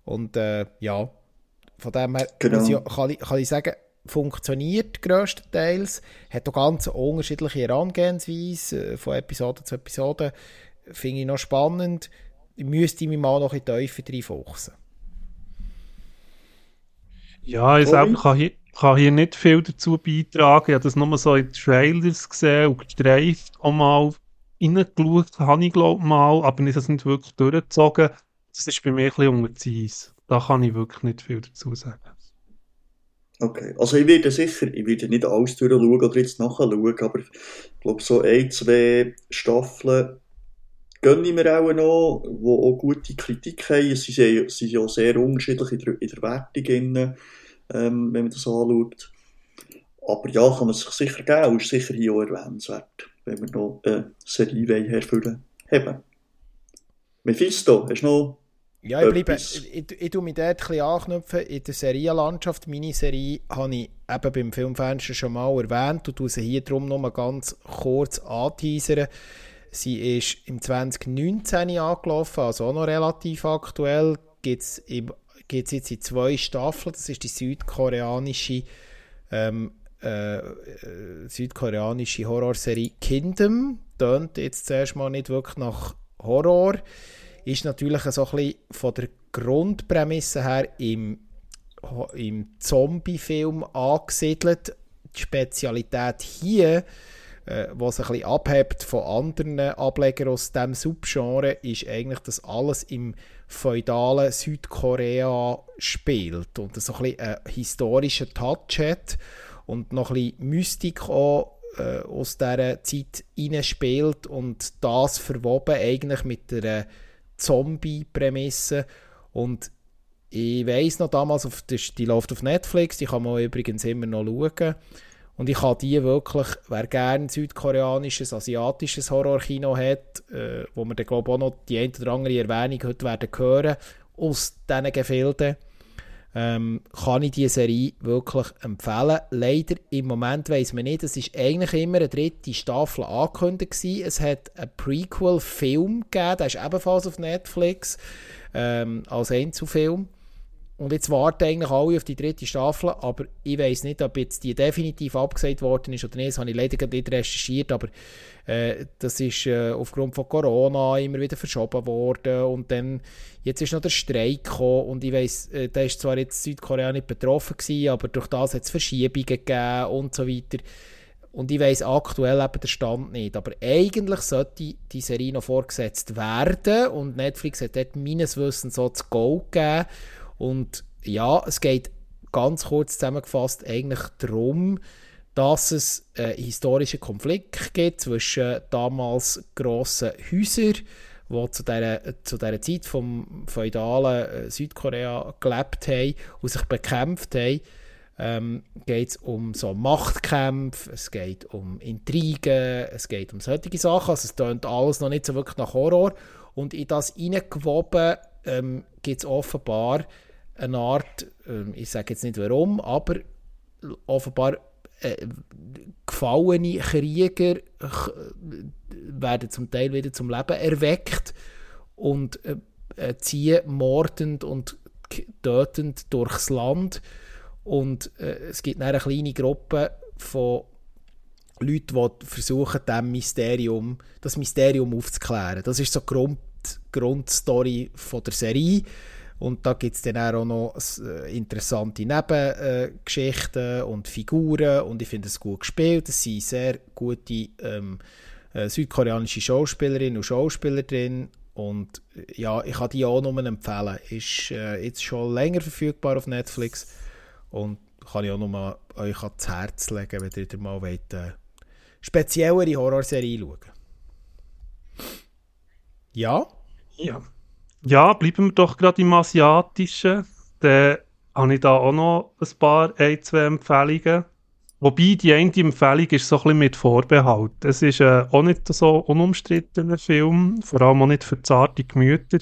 Und äh, ja, von dem her genau. ich, kann, ich, kann ich sagen, funktioniert größtenteils, hat auch ganz unterschiedliche Herangehensweise äh, von Episode zu Episode. Finde ich noch spannend. Ich müsste mich mal noch in die Teufel reinfuchsen. Ja, ich selber kann hier, kann hier nicht viel dazu beitragen. Ich habe das nur so in Trailers gesehen und gestreift auch mal reingeschaut, habe ich glaube mal, aber ich habe es nicht wirklich durchgezogen. Das ist bei mir ein bisschen unter. Da kann ich wirklich nicht viel dazu sagen. Okay, also ich werde sicher, ich werde nicht alles durchschauen oder jetzt nachschauen, aber ich glaube so ein, zwei Staffeln gönne ich mir auch noch, die auch gute Kritik haben. Sie sind, sie sind ja sehr unterschiedlich in der, in der Wertung, ähm, wenn man das anschaut. Aber ja, kann man sich sicher geben ist sicher hier auch erwähnenswert, wenn wir noch eine Serie herfüllen haben. Mephisto, hast du noch ja, ich, bleibe, ich, ich, ich tue mich dort ein bisschen anknüpfen. In der Serienlandschaft, meine Serie, habe ich eben beim Filmfenster schon mal erwähnt und tue sie hier drum noch mal ganz kurz anteasern. Sie ist im 2019 angelaufen, also auch noch relativ aktuell. Gibt es jetzt in zwei Staffeln. Das ist die südkoreanische, ähm, äh, äh, südkoreanische Horrorserie Kingdom. Tönt jetzt zuerst mal nicht wirklich nach Horror ist natürlich so ein von der Grundprämisse her im, im Zombie-Film angesiedelt. Die Spezialität hier, äh, was ein bisschen abhebt von anderen Ablegern aus diesem Subgenre, ist eigentlich, dass alles im feudalen Südkorea spielt und so ein einen historischen Touch hat und noch ein bisschen Mystik auch äh, aus dieser Zeit spielt und das verwoben eigentlich mit der Zombie-Prämisse. Und ich weiß noch damals, auf, die, die läuft auf Netflix, die kann man übrigens immer noch schauen. Und ich habe die wirklich, wer gerne südkoreanisches, asiatisches Horrorkino hat, äh, wo wir dann glaube auch noch die eine oder andere Erwähnung heute werden hören, aus diesen Gefilden, ähm, kann ich diese Serie wirklich empfehlen. Leider im Moment weiß man nicht, es ist eigentlich immer eine dritte Staffel angekündigt gewesen. Es hat einen Prequel-Film gegeben, der ist ebenfalls auf Netflix ähm, als Einzelfilm. Und jetzt warten eigentlich alle auf die dritte Staffel, aber ich weiß nicht, ob jetzt die definitiv abgesagt worden ist oder nicht. Das habe ich leider nicht recherchiert, aber äh, das ist äh, aufgrund von Corona immer wieder verschoben worden. Und dann, jetzt ist noch der Streik gekommen und ich weiß, äh, da ist zwar jetzt Südkorea nicht betroffen gewesen, aber durch das hat es Verschiebungen gegeben und so weiter. Und ich weiß aktuell eben den Stand nicht. Aber eigentlich sollte die Serie noch vorgesetzt werden und Netflix hat dort meines Wissens so das Go gegeben. Und ja, es geht ganz kurz zusammengefasst eigentlich darum, dass es einen historischen Konflikt gibt zwischen damals grossen Häusern, die zu dieser, zu dieser Zeit vom feudalen äh, Südkorea gelebt haben und sich bekämpft haben. Ähm, geht es um so Machtkämpfe, es geht um Intrigen, es geht um solche Sachen. Also es klingt alles noch nicht so wirklich nach Horror. Und in das hineingewoben ähm, gibt es offenbar eine Art, ähm, ich sage jetzt nicht warum, aber offenbar äh, gefallene Krieger, werden zum Teil wieder zum Leben erweckt und äh, äh ziehen mordend und tötend durchs Land. Und äh, es gibt eine kleine Gruppe von Leuten, die versuchen, dem Mysterium, das Mysterium aufzuklären. Das ist so die Grund, Grundstory von der Serie. Und da gibt es dann auch noch äh, interessante Nebengeschichten und Figuren und ich finde es gut gespielt. Es sind sehr gute ähm, äh, südkoreanische Schauspielerinnen und Schauspieler drin und äh, ja, ich kann die auch nur empfehlen. Ist äh, jetzt schon länger verfügbar auf Netflix und kann ich auch nur euch ans Herz legen, wenn ihr mal wollt, äh, speziellere Horrorserie schauen. Ja? Ja. Ja, bleiben wir doch gerade im Asiatischen. Dann habe ich da auch noch ein paar, ein, zwei Empfehlungen. Wobei die eine Empfehlung ist so ein bisschen mit Vorbehalt. Es ist äh, auch nicht so unumstrittener Film, vor allem auch nicht für zarte Gemüter.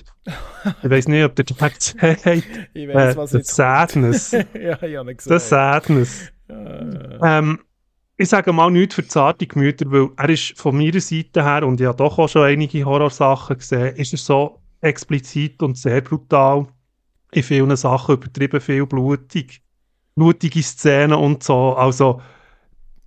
ich weiß nicht, ob der den gesehen habt. Ich weiß, äh, was jetzt Sadness. ja, ich habe gesehen. Das Sadness. Äh. Ähm, ich sage mal nichts für zarte Gemüter, weil er ist von meiner Seite her, und ich habe doch auch schon einige Horrorsachen gesehen, ist er so explizit und sehr brutal. In vielen Sachen übertrieben viel blutig. Blutige Szenen und so. Also,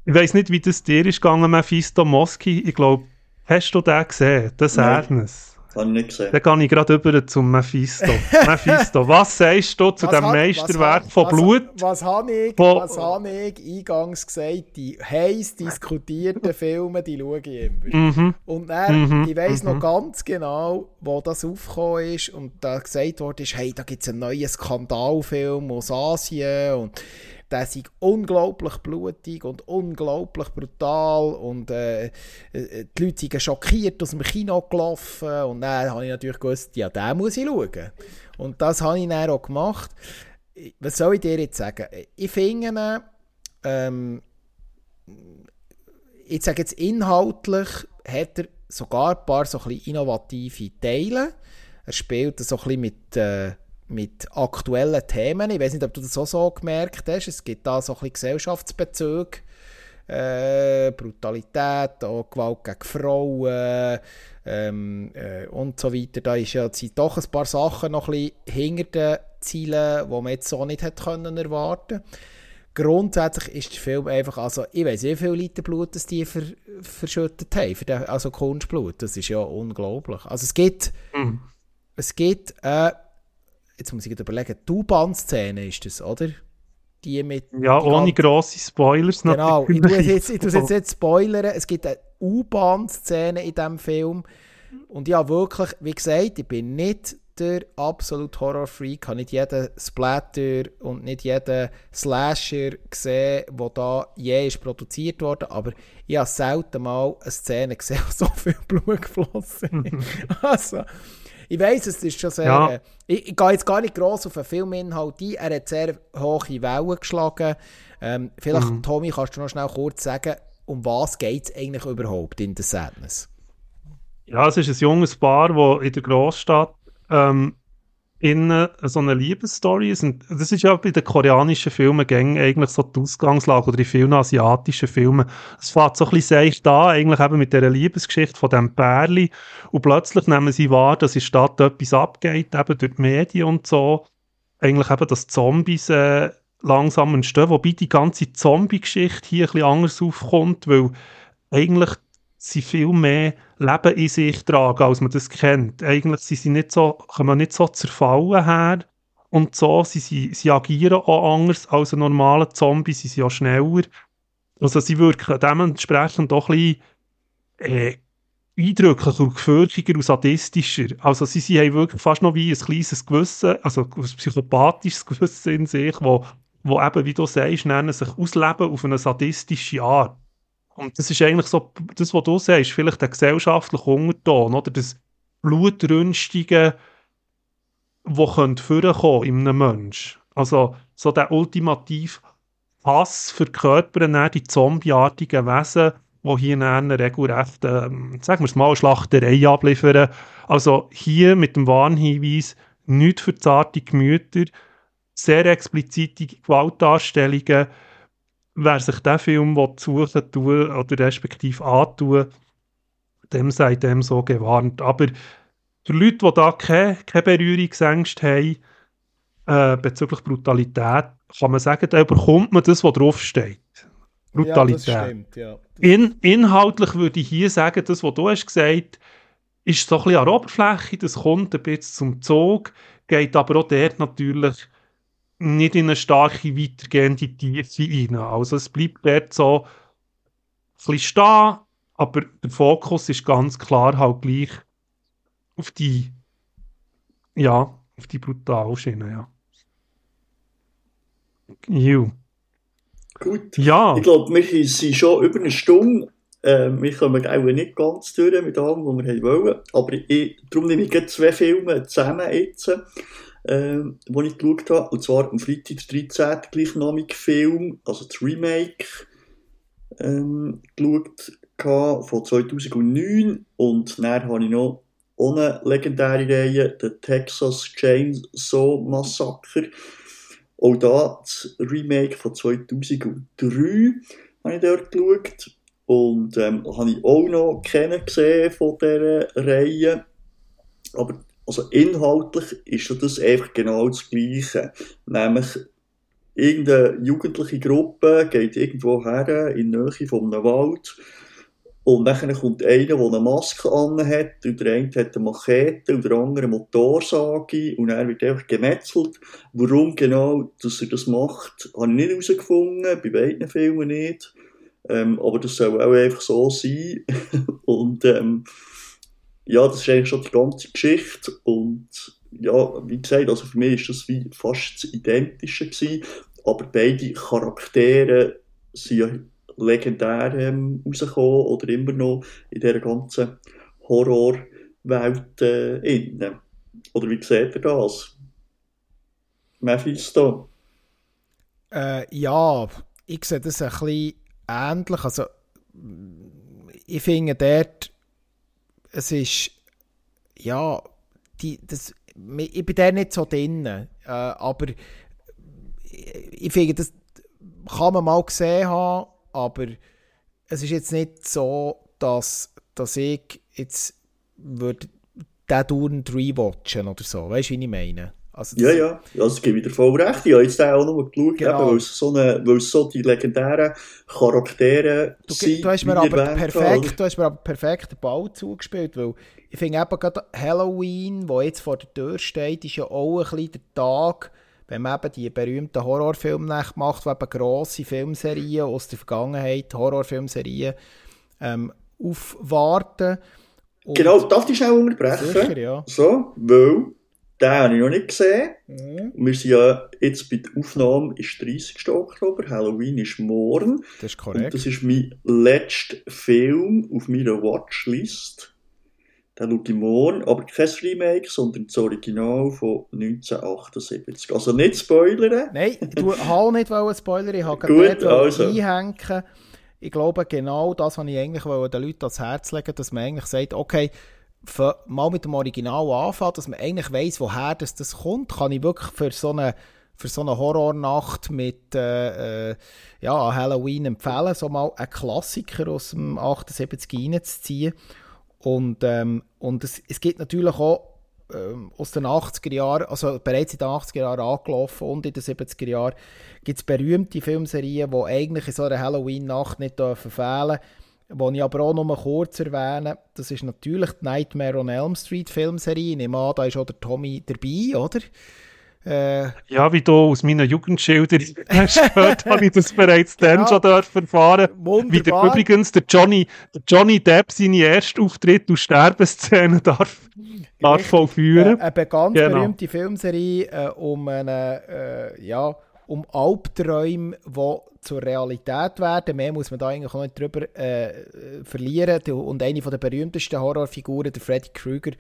ich weiß nicht, wie das dir ist gegangen, Mephisto Moski. Ich glaube, hast du den gesehen? Das Erdnis. Habe ich nicht gesehen. Dann gehe ich gerade über zum Mephisto. Mephisto, was sagst du zu was dem hat, Meisterwerk von Blut? Was, was habe ich, was habe ich eingangs gesagt? Die heiß diskutierten Filme, die schaue ich immer. Mhm. Und dann, mhm. ich weiss noch mhm. ganz genau, wo das aufgekommen ist und da gesagt wurde, hey, da gibt es einen neuen Skandalfilm aus Asien und der ist unglaublich blutig und unglaublich brutal und äh, äh, die Leute sind schockiert aus dem Kino gelaufen und dann habe ich natürlich gewusst, ja, den muss ich schauen. Und das habe ich dann auch gemacht. Was soll ich dir jetzt sagen? Ich finde, ähm, ich sage jetzt inhaltlich, hat er sogar ein paar so ein innovative Teile. Er spielt so ein bisschen mit... Äh, mit aktuellen Themen. Ich weiß nicht, ob du das auch so gemerkt hast. Es gibt da so ein bisschen Gesellschaftsbezüge. Äh, Brutalität, auch Gewalt gegen Frauen ähm, äh, und so weiter. Da ist ja, sind doch ein paar Sachen noch ein bisschen hinter den Zielen, die man jetzt so nicht hätte können erwarten Grundsätzlich ist der Film einfach, also ich weiß nicht, wie viele Liter Blut das die ver, verschüttet haben, den, also Kunstblut, das ist ja unglaublich. Also es gibt, mhm. es gibt äh, jetzt muss ich überlegen, die U-Bahn-Szene ist das, oder? Die mit... Ja, die ohne grosse Spoilers Genau, ich tue jetzt, ich tue jetzt nicht spoilern, es gibt eine U-Bahn-Szene in diesem Film. Und ja, wirklich, wie gesagt, ich bin nicht der absolute Horror-Freak, habe nicht jeden Splatter und nicht jeden Slasher gesehen, der da je ist produziert wurde, aber ich habe selten mal eine Szene gesehen, wo so viel Blut geflossen ist. also, ich weiß, es ist schon sehr. Ja. Äh, ich, ich gehe jetzt gar nicht gross auf den Filminhalt ein. Er hat sehr hohe Wellen geschlagen. Ähm, vielleicht, mhm. Tommy, kannst du noch schnell kurz sagen, um was geht es eigentlich überhaupt in der Sadness? Ja, es ist ein junges Paar, das in der Großstadt ähm, in so eine Liebesstory das ist ja bei den koreanischen Filmen eigentlich so die Ausgangslage oder in vielen asiatischen Filmen. Es fängt so ein bisschen seicht an, eigentlich eben mit dieser Liebesgeschichte von dem Pärli und plötzlich nehmen sie wahr, dass in der Stadt etwas abgeht, eben durch die Medien und so. Eigentlich eben, dass Zombies äh, langsam entstehen, wobei die ganze Zombie-Geschichte hier ein bisschen anders aufkommt, weil eigentlich sie viel mehr Leben in sich tragen, als man das kennt. Eigentlich sind sie nicht so, kommen nicht so zerfallen her und so. Sie, sie, sie agieren auch anders als ein normaler Zombie, sie sind auch schneller. Also sie wirken dementsprechend auch ein bisschen äh, eindrücklicher und gefürchtiger und sadistischer. Also sie, sie haben wirklich fast noch wie ein kleines Gewissen, also ein psychopathisches Gewissen in sich, wo, wo eben, wie du sagst, nennen sich ausleben auf eine sadistische Art. Und das ist eigentlich so, das, was du sagst, vielleicht der gesellschaftliche Unterton, oder das Blutrünstige, das könnte in einem Menschen. Also so der ultimative Hass verkörpern die zombieartigen Wesen, die hier eine regelrecht, ähm, sagen wir es mal, Schlachterei abliefern. Also hier mit dem Warnhinweis, nicht für zarte Gemüter, sehr explizite Gewaltdarstellungen, wer sich diesen Film suchen tun oder respektive antun dem sei dem so gewarnt. Aber für Leute, die da keine, keine Berührungsängste haben äh, bezüglich Brutalität, kann man sagen, da bekommt man das, was draufsteht. Brutalität. Ja, stimmt, ja. In, inhaltlich würde ich hier sagen, das, was du hast gesagt ist so ein bisschen an der Oberfläche, das kommt ein bisschen zum Zug, geht aber auch dort natürlich nicht in eine starke, weitergehende Tiefe rein. Also es bleibt dort so ein bisschen stehen, aber der Fokus ist ganz klar halt gleich auf die, ja, auf die Brutalschiene, ja. Ju. Gut. Ja. Ich glaube, wir sind schon über eine Stunde. Äh, wir kommen auch nicht ganz durch mit allem, was wir wollen. Aber ich, darum nehme ich zwei Filme zusammen jetzt, äh, die ich geschaut habe. Und zwar am Freitag, der 13. gleichnamige Film, also das Remake, ähm, geschaut von 2009. Und dann habe ich noch ohne legendäre Reihe, der Texas Chainsaw Massacre. Auch da das Remake von 2003 habe ich dort geschaut. Und ähm, habe ich auch noch kennen von dieser Reihe. Aber also inhaltlich ist das einfach genau das Gleiche. Nämlich, irgendeine jugendliche Gruppe geht irgendwo her, in der Nähe von einem Wald, und dann kommt einer, der eine Maske an hat, und der eine hat eine Machete, und der andere eine Motorsage, und er wird einfach gemetzelt. Warum genau, dass er das macht, habe ich nicht herausgefunden, bei beiden Filmen nicht. Ähm, aber das soll auch einfach so sein. und ähm, ja, das ist eigentlich schon die ganze Geschichte. Und ja, wie gesagt, also für mich ist das wie fast das Identische gewesen. Aber beide Charaktere sind ja legendär ähm, rausgekommen oder immer noch in dieser ganzen Horrorwelt äh, innen. Oder wie seht ihr das? Mephisto? Äh, ja, ich sehe das ein bisschen ähnlich. Also, ich finde dort, es ist, ja, die, das, ich bin da nicht so drin, äh, aber ich finde, das kann man mal gesehen haben, aber es ist jetzt nicht so, dass, dass ich jetzt würde den dauernd rewatchen oder so. Weißt du, wie ich meine? Also ja, ja, es gibt wieder voll recht. Ich habe jetzt auch noch mal geschaut, genau. weil, es so eine, weil so die legendären Charaktere du, sind. Du hast, mir aber perfekt, du hast mir aber perfekt den Ball zugespielt, weil ich finde eben gerade Halloween, wo jetzt vor der Tür steht, ist ja auch ein bisschen der Tag, wenn man eben die berühmten Horrorfilme macht, wo eben grosse Filmserien aus der Vergangenheit, Horrorfilmserien, ähm, aufwarten. Und genau, darf ich schnell unterbrechen? Sicher, ja. So, weil den habe ich noch nicht gesehen. Mhm. Wir sind ja jetzt bei der Aufnahme ist 30. Oktober, Halloween ist morgen. Das ist korrekt. Und das ist mein letzter Film auf meiner Watchlist. Den schaue ich morgen, aber kein Remake, sondern das Original von 1978. Also nicht spoilern. Nein, du hast nicht spoilern, ich habe gerade also. einhängen. Ich glaube, genau das, was ich eigentlich den Leuten ans Herz legen dass man eigentlich sagt, okay, mal mit dem Original anfangen, dass man eigentlich weiss, woher das, das kommt, kann ich wirklich für so eine, für so eine Horrornacht mit äh, äh, ja, Halloween empfehlen, so mal einen Klassiker aus dem 78 reinzuziehen. Und, ähm, und es, es gibt natürlich auch ähm, aus den 80er Jahren, also bereits in den 80er Jahren angelaufen und in den 70er Jahren, gibt es berühmte Filmserien, die eigentlich in so einer Halloween-Nacht nicht dürfen fehlen dürfen. Die ich aber auch mal kurz erwähne, das ist natürlich die Nightmare on Elm Street Filmserie. Ich nehme an, da ist auch der Tommy dabei, oder? Äh, ja, wie du aus meiner Jugendschilder hast gehört, habe ich das bereits dann ja, schon dort erfahren. Wunderbar. Wie der, übrigens der Johnny, Johnny Depp seine erste Auftritt und Sterbeszene darf, darf vollführen. Äh, eine ganz genau. berühmte Filmserie äh, um, eine, äh, ja, um Albträume, die zur Realität werden. Mehr muss man da eigentlich auch nicht drüber äh, verlieren. Und eine der berühmtesten Horrorfiguren, der Freddy Krueger,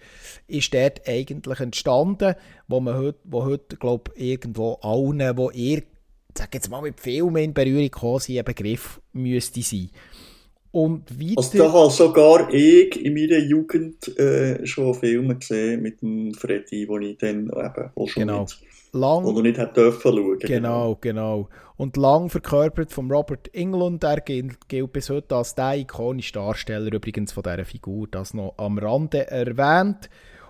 ist dort eigentlich entstanden, wo man heute, wo heute glaube irgendwo allen, wo ihr, sag jetzt mal, mit Filmen in Berührung kommen sind, ein Begriff müsste sein. Und weiter... Also da habe sogar ich in meiner Jugend äh, schon Filme gesehen mit dem Freddy, wo ich dann eben auch schon genau. nicht, lang, wo nicht hätte dürfen schauen. Genau, genau. Und lang verkörpert von Robert Englund, der gilt, gilt bis heute als der ikonische Darsteller übrigens von dieser Figur, das noch am Rande erwähnt.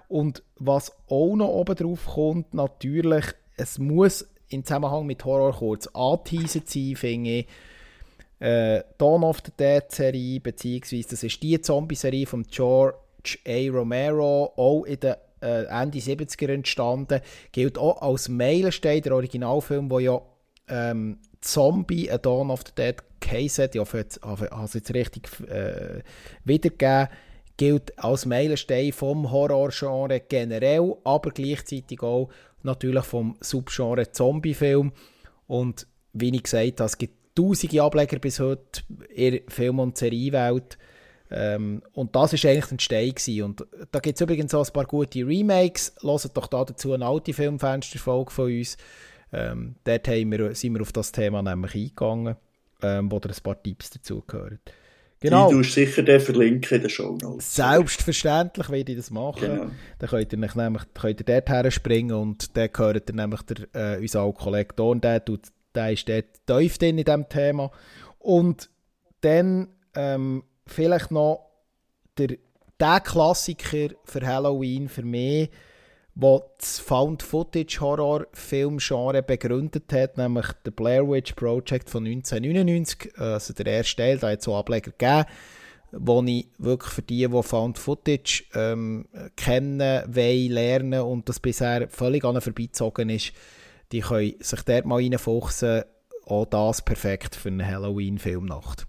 Und was auch noch oben drauf kommt, natürlich, es muss im Zusammenhang mit Horror kurz angeteasert sein, finde ich äh, Dawn of the Dead Serie, beziehungsweise das ist die Zombie-Serie von George A. Romero, auch in den äh, Ende 70er entstanden, gilt auch als Meilenstein, der Originalfilm, wo ja ähm, Zombie, A Dawn of the Dead hat, ich hoffe, ich habe es jetzt richtig äh, wiedergegeben, gilt als Meilenstein vom Horrorgenre generell, aber gleichzeitig auch natürlich vom Subgenre Zombie-Film. Und wie ich gesagt habe, es gibt tausende Ableger bis heute in Film- und Serienwelt. Ähm, und das war eigentlich ein Stein. Und da gibt es übrigens auch ein paar gute Remakes. Hört doch da dazu eine alte Filmfensterfolge von uns. Ähm, dort wir, sind wir auf das Thema nämlich eingegangen, ähm, wo da ein paar Tipps dazugehören. Genau. Die tust sicher den verlinken in den Show Notes. Selbstverständlich werde ich das machen. Genau. Dann könnt ihr, nämlich, könnt ihr dort her springen und dann gehört ihr nämlich der, äh, unser alter Kollege Don, der tut der ist dort tief in diesem Thema. Und dann ähm, vielleicht noch der, der Klassiker für Halloween für mich, der das Found-Footage-Horror-Film-Genre begründet hat, nämlich der Blair Witch Project von 1999, also der erste Teil, da hat es so Ableger gegeben, wo ich wirklich für die, die Found-Footage ähm, kennen, wollen, lernen und das bisher völlig an vorbeizogen ist, die können sich dort mal reinfuchsen. Auch das perfekt für eine Halloween-Filmnacht.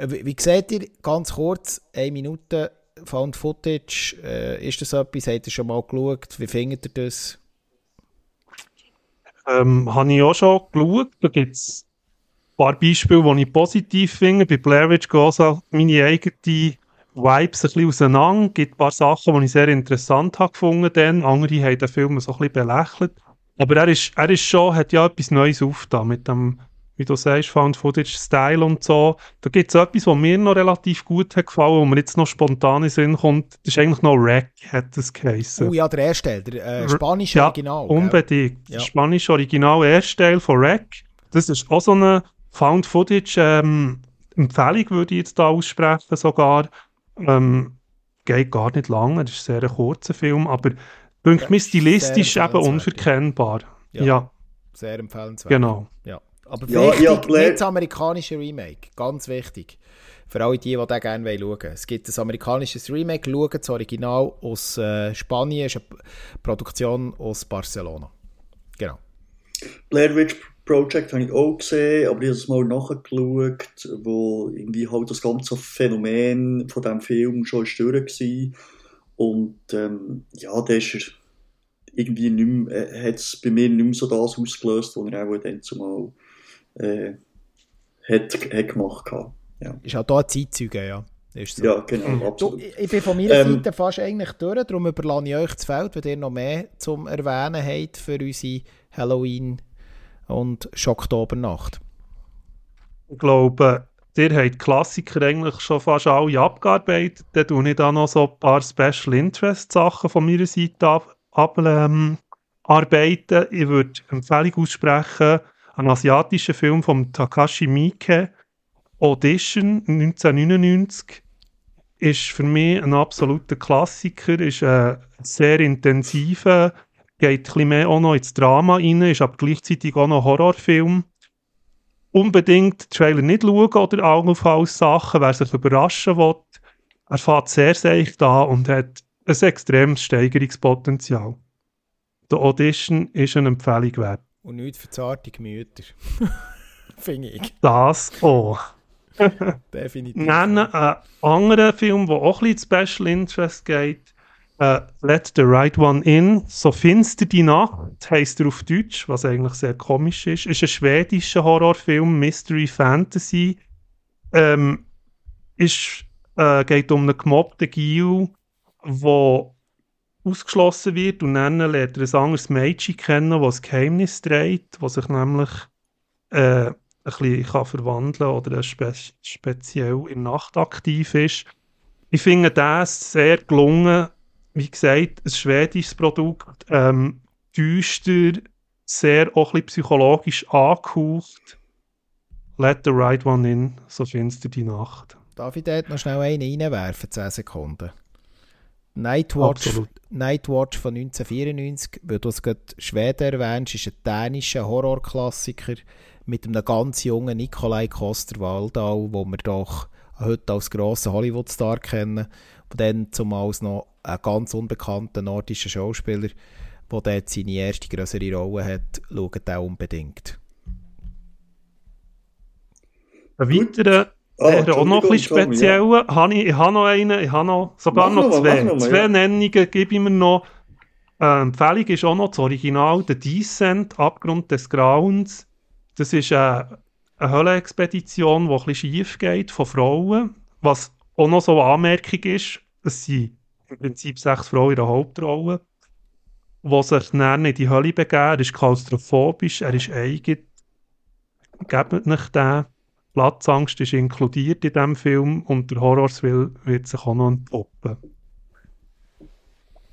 Äh, wie, seht ihr, ganz kurz, eine Minute Found Footage, äh, ist das etwas? Habt ihr schon mal geschaut? Wie findet ihr das? Ähm, habe ich auch schon geschaut. Da gibt es ein paar Beispiele, die ich positiv finde. Bei Blair Witch geht auch meine eigene Vibes ein bisschen auseinander. Es gibt ein paar Sachen, die ich sehr interessant habe gefunden. Andere haben den Film so ein bisschen belächelt. Aber er ist, er ist schon, hat ja etwas Neues aufgetan mit dem, wie du sagst, Found Footage Style und so. Da gibt es etwas, was mir noch relativ gut hat gefallen, wo mir jetzt noch spontan in Sinn kommt. Das ist eigentlich noch Rack, hat das geheißen. Oh ja, der erste Teil, der äh, spanische ja, Original. unbedingt. Ja. Der spanische Original, erste Teil von Rack. Das ist auch so eine Found Footage ähm, Empfehlung, würde ich jetzt da aussprechen sogar. Ähm, geht gar nicht lange, das ist ein sehr kurzer Film, aber Dünkt mir stilistisch eben unverkennbar. Ja. ja. Sehr empfehlenswert. Genau. Ja. Aber ja, wichtig, ja, nicht das amerikanische Remake. Ganz wichtig. Für alle die, die da gerne schauen wollen. Es gibt ein amerikanisches Remake. Schauen das Original aus äh, Spanien. ist eine Produktion aus Barcelona. Genau. Blair Witch Project habe ich auch gesehen, aber ich habe es mal nachgeschaut, wo irgendwie halt das ganze Phänomen von diesem Film schon durch war. Und ähm, ja, der ist irgendwie nicht mehr, äh, hat es bei mir nicht mehr so das ausgelöst, was er auch dann zumal äh, hat, hat gemacht hat. Ja. Ist auch da ein Zeitzeuge, ja. Ist so. Ja, genau, mhm. absolut. Du, ich bin von meiner ähm, Seite fast eigentlich durch, darum überlasse ich euch das Feld, wenn ihr noch mehr zum Erwähnen habt für unsere Halloween- und Schocktobernacht. Ich glaube, ihr habt Klassiker eigentlich schon fast alle abgearbeitet. Dann tue ich da noch so ein paar Special Interest Sachen von meiner Seite ab, ab ähm, arbeiten. Ich würde Empfehlung aussprechen, einen asiatischen Film von Takashi Miike, Audition 1999, ist für mich ein absoluter Klassiker, ist ein sehr intensiver, geht ein bisschen mehr auch noch ins Drama rein, ist aber gleichzeitig auch noch ein Horrorfilm unbedingt Trailer nicht schauen oder Augen auf alles Sachen, wer sich überraschen will. Er fährt sehr seicht an und hat ein extremes Steigerungspotenzial. Die Audition ist eine Empfehlung wert. Und nicht für zarte Gemüter. Finde ich. Das auch. Definitiv. Nennen einen anderen Film, der auch ein bisschen Special Interest geht, Uh, Let the Right One In, so finster die Nacht, heisst er auf Deutsch, was eigentlich sehr komisch ist. Ist ein schwedischer Horrorfilm, Mystery Fantasy. Ähm, ist, äh, geht um einen gemobbten Gil, der ausgeschlossen wird und dann lernt er ein anderes Mädchen kennen, das ein Geheimnis trägt, das sich nämlich äh, ein bisschen kann verwandeln oder spe speziell in der Nacht aktiv ist. Ich finde das sehr gelungen. Wie gesagt, ein schwedisches Produkt, ähm, düster, sehr auch ein bisschen psychologisch angehaucht. Let the right one in, so finster die Nacht. Darf ich dort noch schnell einen reinwerfen, 10 Sekunden? Nightwatch, Nightwatch von 1994, weil du es gerade Schweden erwähnst, ist ein dänischer Horrorklassiker mit einem ganz jungen Nikolai Koster-Waldau, wo wir doch heute als grossen Hollywood-Star kennen, und dann zumals noch einen ganz unbekannten nordischen Schauspieler, der dort seine erste größere Rolle hat, schaut auch unbedingt. Ein weiterer Ah, der auch noch ein bisschen speziell. Ja. Habe ich, ich habe noch einen, ich habe noch, sogar mach noch, zwei. Noch, zwei ja. Nennungen gebe ich mir noch. Äh, Empfehlung ist auch noch das Original, der Descent, Abgrund des Grauens. Das ist eine, eine Höhlenexpedition, die ein bisschen schief geht, von Frauen. Was auch noch so eine Anmerkung ist, es sind im Prinzip sechs Frauen in der Hauptrolle, die sich dann in die Hölle begeben. Er ist klaustrophobisch, er ist eigen. Gebt nicht den. Platzangst ist inkludiert in diesem Film und der Horrorswill wird sich auch noch entpoppen.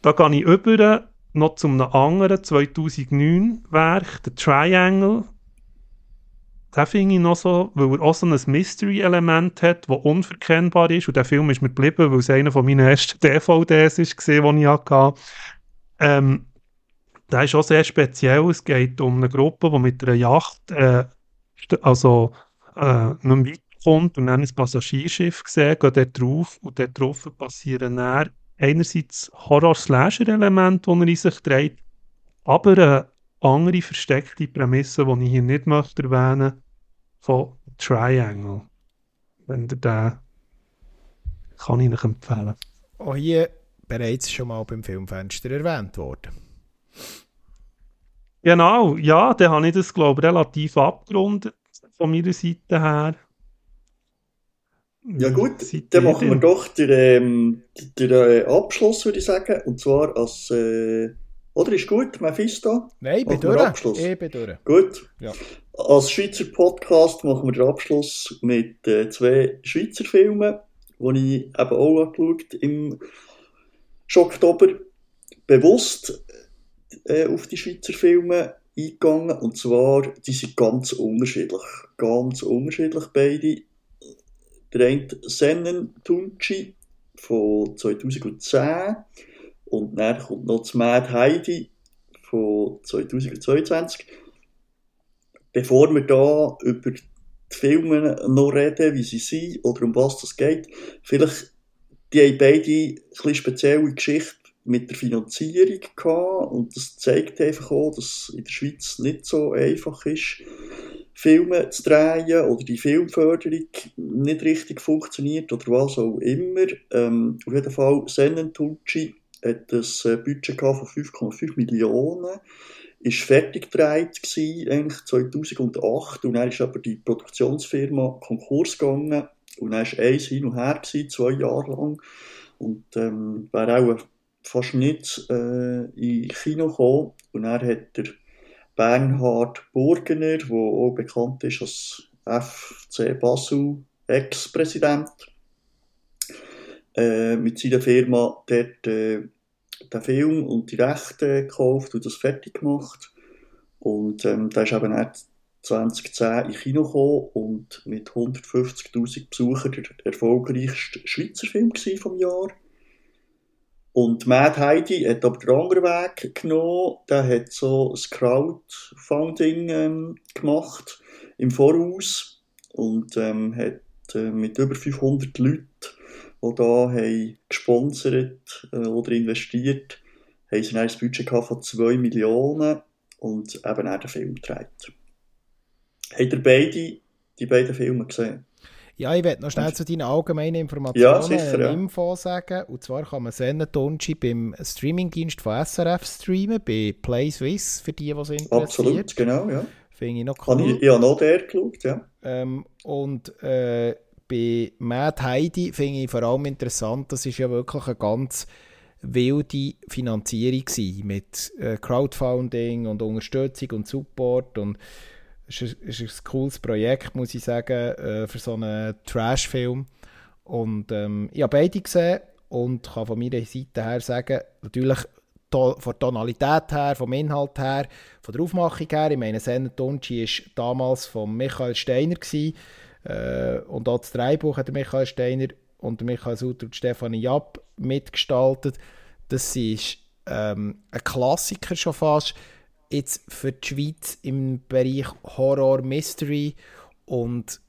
Da gehe ich über noch zu einem anderen 2009 Werk, The Triangle. Den finde ich noch so, weil er auch so ein Mystery-Element hat, das unverkennbar ist. Und der Film ist mir geblieben, weil es einer von meinen ersten DVDs war, die ich hatte. Ähm, der ist auch sehr speziell. Es geht um eine Gruppe, die mit einer Yacht, äh, also äh, noch weiterkommt und dann ein Passagierschiff gesehen, geht dort drauf und dort drauf passieren dann einerseits Horror-Slasher-Elemente, die er in sich trägt, aber eine andere versteckte Prämisse, die ich hier nicht möchte erwähnen von Triangle. Wenn ihr den kann ich euch empfehlen. Auch hier bereits schon mal beim Filmfenster erwähnt worden. Genau, ja, dann habe ich das, glaube ich, relativ abgerundet von meiner Seite her. Ja gut, Seid dann machen wir doch den, ähm, den, den Abschluss, würde ich sagen. Und zwar als... Äh, oder ist gut, Mephisto? Nein, ich bin durch. Ich bin durch. Gut. Ja. Als Schweizer Podcast machen wir den Abschluss mit äh, zwei Schweizer Filmen, die ich eben auch angeschaut im Oktober. Bewusst äh, auf die Schweizer Filme eingegangen. Und zwar, die sind ganz unterschiedlich. Ganz unterschiedlich beide. Der eine Sennen Tunchi von 2010 und dann kommt noch das Mad Heidi von 2022. Bevor wir da über die Filme noch reden, wie sie sind oder um was es geht, vielleicht die haben beide ein bisschen spezielle Geschichte mit der Finanzierung gehabt. Und das zeigt einfach auch, dass in der Schweiz nicht so einfach ist, Filme zu drehen oder die Filmförderung nicht richtig funktioniert oder was auch immer. Ähm, auf jeden Fall, Sennentucci hat ein äh, Budget von 5,5 Millionen, ist fertig gedreht gewesen, eigentlich 2008 und dann ist aber die Produktionsfirma Konkurs gegangen. Und dann war eins hin und her gewesen, zwei Jahre lang. Und ähm, wäre auch fast nicht äh, in Kino gekommen. Und dann hat der Bernhard Burgener, der auch bekannt ist als FC Basel Ex-Präsident, äh, mit seiner Firma dort äh, den Film und die Rechte gekauft und das fertig gemacht. Und ähm, da ist eben auch 2010 in Kino und mit 150.000 Besuchern der erfolgreichste Schweizer Film vom Jahr. Und Mad Heidi hat aber den anderen Weg genommen. Der hat so ein Crowdfunding ähm, gemacht im Voraus und ähm, hat äh, mit über 500 Leuten, die da haben gesponsert äh, oder investiert, haben sie ein Budget von 2 Millionen und eben auch den Film gedreht. Habt ihr beide, die beiden Filme gesehen? Ja, ich werde noch schnell zu deinen allgemeinen Informationen ja, sicher, ja. Info sagen. Und zwar kann man Sennentonchi beim Streamingdienst von SRF streamen, bei Play Swiss, für die, die es interessiert. Absolut, genau, ja. Finde ich noch cool. Ich, ich habe noch der geschaut, ja. Ähm, und äh, bei Mad Heidi finde ich vor allem interessant, das ist ja wirklich eine ganz wilde Finanzierung gewesen, mit äh, Crowdfunding und Unterstützung und Support und ist, ist ein cooles Projekt, muss ich sagen, äh, für so einen Trash-Film. Und ähm, ich habe beide gesehen und kann von meiner Seite her sagen, natürlich to von der Tonalität her, vom Inhalt her, von der Aufmachung her. Ich meine, Senna Tunci war damals von Michael Steiner gewesen, äh, und auch das Dreibuch hat Michael Steiner und Michael Suter und Stefanie Japp mitgestaltet. Das ist ähm, ein Klassiker schon fast jetzt für die Schweiz im Bereich Horror Mystery. Und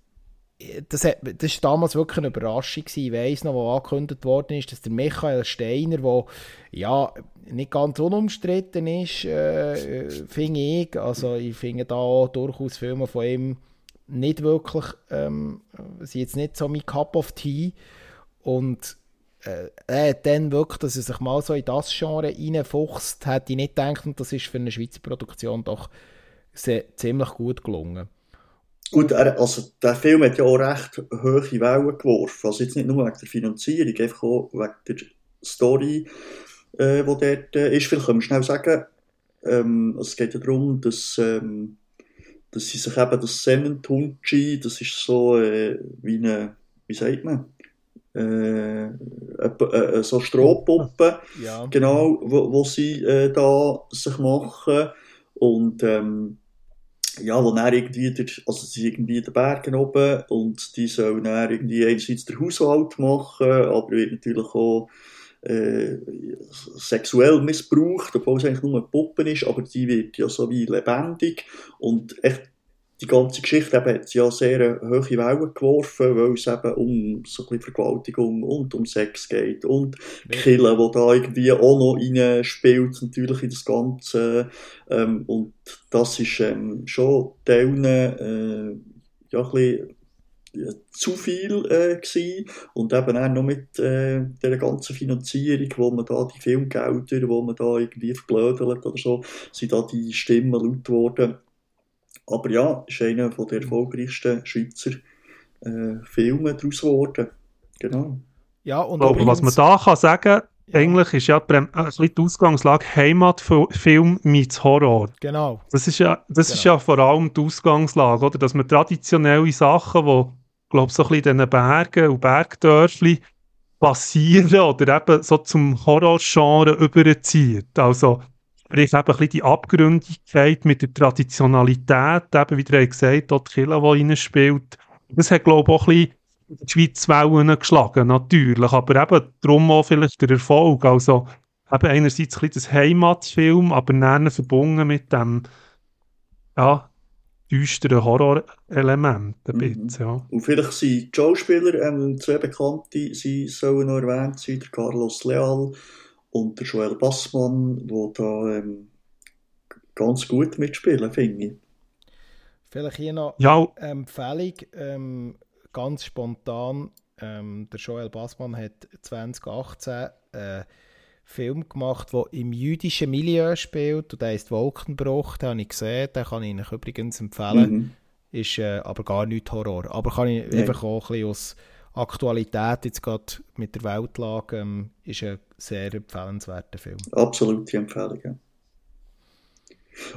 äh, das, hat, das ist damals wirklich eine Überraschung gewesen. Ich weiss noch, wo angekündigt worden ist, dass der Michael Steiner, der ja nicht ganz unumstritten ist, äh, finde ich, also ich finde da auch durchaus Filme von ihm nicht wirklich, ähm, sind jetzt nicht so mein Cup of Tea. Und äh, dann wirklich, dass er sich mal so in das Genre reinfuchst, hätte ich nicht gedacht und das ist für eine Schweizer Produktion doch sehr, ziemlich gut gelungen. Gut, also der Film hat ja auch recht hohe Wellen geworfen, also jetzt nicht nur wegen der Finanzierung, einfach auch wegen der Story, äh, die dort äh, ist. Vielleicht können wir schnell sagen, ähm, es geht ja darum, dass, ähm, dass sie sich eben das Sennentunchi, das ist so äh, wie eine, wie sagt man, äh, äh, so Strohpuppen, ja. genau, wo, wo sie äh, da sich machen. Und ähm, ja, wo dann irgendwie, der, also sie sind irgendwie in den Bergen oben und die sollen dann irgendwie einerseits den Haushalt machen, aber wird natürlich auch äh, sexuell missbraucht, obwohl es eigentlich nur eine Puppe ist, aber die wird ja so wie lebendig. Und echt die ganze Geschichte eben hat ja sehr hohe Wellen geworfen, weil es eben um so ein bisschen Vergewaltigung und um Sex geht und ja. Killen, wo da irgendwie auch noch rein spielt, natürlich in das Ganze. Ähm, und das ist ähm, schon Teilen äh, ja, ein bisschen ja, zu viel äh, gewesen. und eben auch noch mit äh, der ganzen Finanzierung, wo man da die Filmgelder, wo man da irgendwie verblödelt oder so, sind da die Stimmen laut geworden aber ja, ist einer der erfolgreichsten Schweizer äh, Filme daraus geworden. Genau. Ja, und Aber was man da kann sagen ja. eigentlich ist ja ein bisschen die Ausgangslage Heimatfilm mit Horror. Genau. Das ist ja, das genau. ist ja vor allem die Ausgangslage, oder? dass man traditionelle Sachen, die, glaube so ein bisschen in den Bergen und Bergdörfli passieren oder eben so zum Horrorgenre überzieht. Also Sprich eben ein bisschen die Abgründigkeit mit der Traditionalität, eben wie ihr gesagt habt, die Kille, die reinspielt. Das hat, glaube ich, auch ein bisschen die Schweiz Wellen geschlagen, natürlich. Aber eben darum auch vielleicht der Erfolg. Also eben einerseits ein bisschen das Heimatfilm, aber dann verbunden mit dem, ja, düsteren Horrorelement ein mhm. bisschen, ja. Und vielleicht sind die Schauspieler, ähm, zwei Bekannte, sie sollen noch erwähnt sein, der Carlos Leal und der Joel Bassmann, der da ähm, ganz gut mitspielen, finde ich. Vielleicht hier noch ja. eine Empfehlung, ähm, ganz spontan. Ähm, der Joel Bassmann hat 2018 einen Film gemacht, der im jüdischen Milieu spielt. Und der heißt Wolkenbruch, den habe ich gesehen. Den kann ich euch übrigens empfehlen. Mhm. Ist äh, aber gar nicht Horror. Aber kann ich nee. einfach auch ein bisschen aus Aktualität jetzt gerade mit der Weltlage ähm, ist ein sehr empfehlenswerter Film. Absolute Empfehlung, ja.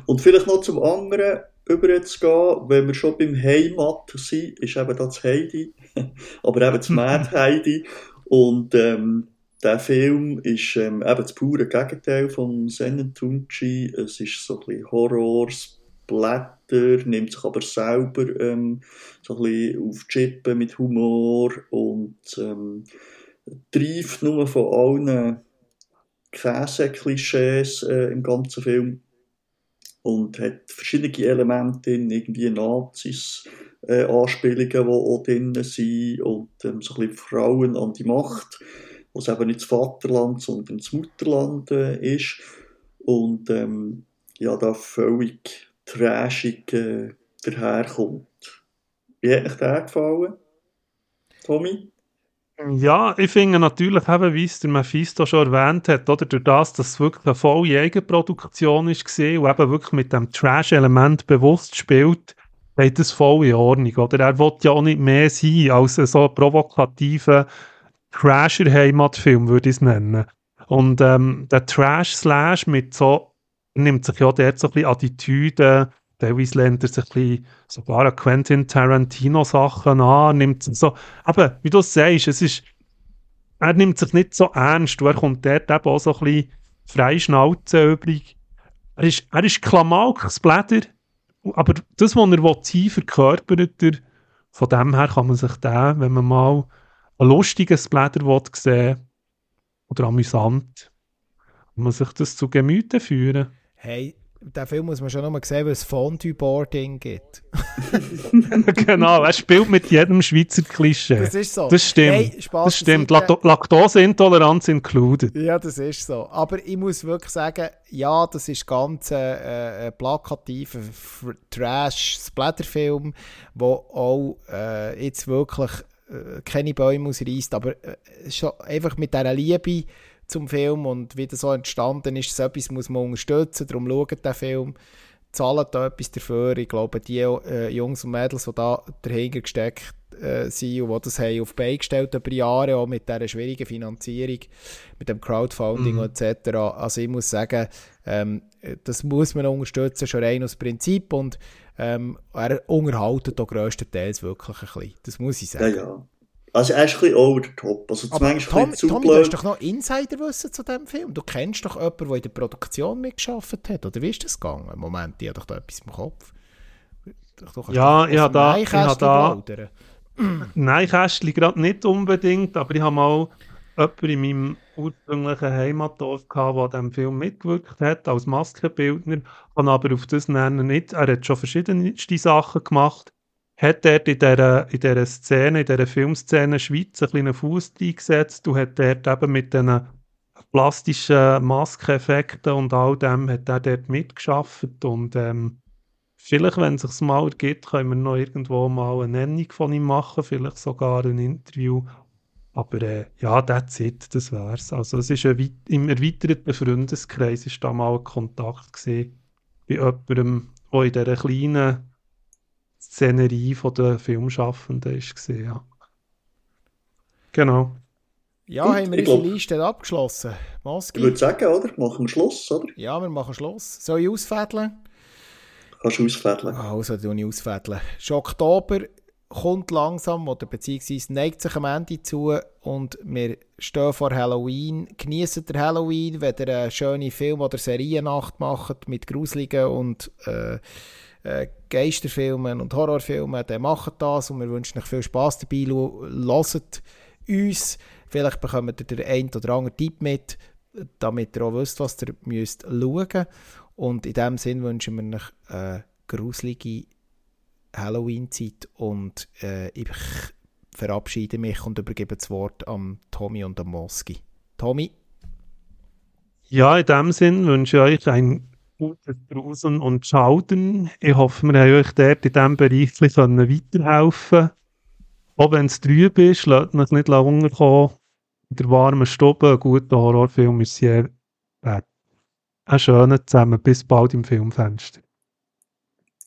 Und vielleicht noch zum anderen überzugehen, wenn wir schon beim Heimat sind, ist eben das Heidi, aber eben das Mad Heidi. Und ähm, der Film ist ähm, eben das pure Gegenteil von Sennentunci. Es ist so ein bisschen Horror, Blätter, nimmt sich aber selber ähm, so ein bisschen auf Chippen mit Humor und ähm, trifft nur von allen Käse-Klischees äh, im ganzen Film und hat verschiedene Elemente drin, irgendwie Nazis, äh, Anspielungen, die auch drin sind und ähm, so ein bisschen Frauen an die Macht, was eben nicht das Vaterland, sondern das Mutterland äh, ist und ähm, ja, da völlig trashig äh, daherkommt. Wie hat euch der gefallen, Tommy? Ja, ich finde natürlich eben, wie es der Mephisto schon erwähnt hat, oder durch das, dass es wirklich eine volle Eigenproduktion ist gesehen und eben wirklich mit dem Trash-Element bewusst spielt, geht das voll in Ordnung, oder? Er will ja auch nicht mehr sein als so ein provokativer Trasher-Heimatfilm, würde ich es nennen. Und ähm, der Trash-Slash mit so, nimmt sich ja dort so ein bisschen Attitüden lehnt er sich ein bisschen sogar an Quentin Tarantino Sachen an, nimmt so, aber wie du sagst, es ist, er nimmt sich nicht so ernst, er kommt dort eben auch so ein bisschen frei Schnauze übrig. Er ist, er ist Klamauk-Splatter, aber das, was er sein verkörpert er. Von dem her kann man sich da, wenn man mal ein lustiges Splatter sehen oder amüsant, kann man sich das zu Gemüte führen. Hey, den Film muss man schon noch mal sehen, weil es Fondue-Boarding gibt. genau, er spielt mit jedem Schweizer Klischee. Das ist so. Das stimmt. Hey, das stimmt. Laktoseintoleranz included. Ja, das ist so. Aber ich muss wirklich sagen, ja, das ist ganz äh, äh, plakativer Trash-Splatterfilm, der auch äh, jetzt wirklich äh, keine Bäume ausreißt, aber äh, schon einfach mit dieser Liebe zum Film und wie das so entstanden ist, so etwas muss man unterstützen, darum schaut den Film, zahlen da etwas dafür. Ich glaube, die äh, Jungs und Mädels, die da dahinter gesteckt äh, sind und die das haben auf die gestellt über Jahre, auch mit dieser schwierigen Finanzierung, mit dem Crowdfunding mhm. etc. Also ich muss sagen, ähm, das muss man unterstützen, schon rein aus Prinzip und ähm, er unterhaltet da grösstenteils wirklich ein bisschen. Das muss ich sagen. Ja, ja. Also er ist ein bisschen over the top. Also Aber Tom, Tommy, du hast doch noch Insiderwissen zu diesem Film. Du kennst doch jemanden, der in der Produktion mitgearbeitet hat. Oder wie ist das gegangen? Moment, ich habe doch da etwas im Kopf. ja, ich habe da... Ich habe da Nein, Kästchen gerade nicht unbedingt, aber ich habe mal jemanden in meinem ursprünglichen Heimatdorf gehabt, der an diesem Film mitgewirkt hat, als Maskenbildner, kann aber auf das nennen nicht. Er hat schon verschiedenste Sachen gemacht hat dort in dieser, in dieser Szene, in dieser Filmszene Schweiz einen kleinen Fuß eingesetzt und hat dort eben mit diesen plastischen Maskeneffekten und all dem hat er dort mitgeschafft und ähm, vielleicht, wenn es sich mal ergibt, können wir noch irgendwo mal eine Nennung von ihm machen, vielleicht sogar ein Interview. Aber äh, ja, that's it, das wär's. Also es ist ein, im erweiterten Freundeskreis ist da mal ein Kontakt gesehen bei jemandem, der in dieser kleinen Szenerie der Filmschaffenden war. Ja. Genau. Ja, Gut, haben wir unsere glaub, Liste abgeschlossen. Maski. Ich würde sagen, oder? Machen wir Schluss, oder? Ja, wir machen Schluss. Soll ich ausfädeln? Kannst du ausfädeln. Also, du ich ausfädeln. Schon Oktober kommt langsam, oder beziehungsweise neigt sich am Ende zu und wir stehen vor Halloween. Genießt der Halloween, wenn ihr eine schöne Film- oder Seriennacht macht mit Gruseligen und äh, äh, Geisterfilmen und Horrorfilmen, dann macht das und wir wünschen euch viel Spaß dabei. Hört uns, vielleicht bekommt ihr den einen oder anderen Tipp mit, damit ihr auch wisst, was ihr müsst schauen Und in diesem Sinn wünschen wir euch eine gruselige Halloween-Zeit und äh, ich verabschiede mich und übergebe das Wort an Tommy und an Moski. Tommy? Ja, in dem Sinn wünsche ich euch ein Gutes draußen und Schauden. Ich hoffe, wir haben euch dort in diesem Bereich weiterhelfen Auch wenn es trüb ist, lasst euch nicht runterkommen. In der warmen Stube, ein guter Horrorfilm ist sehr wert. Einen schönen zusammen. Bis bald im Filmfenster.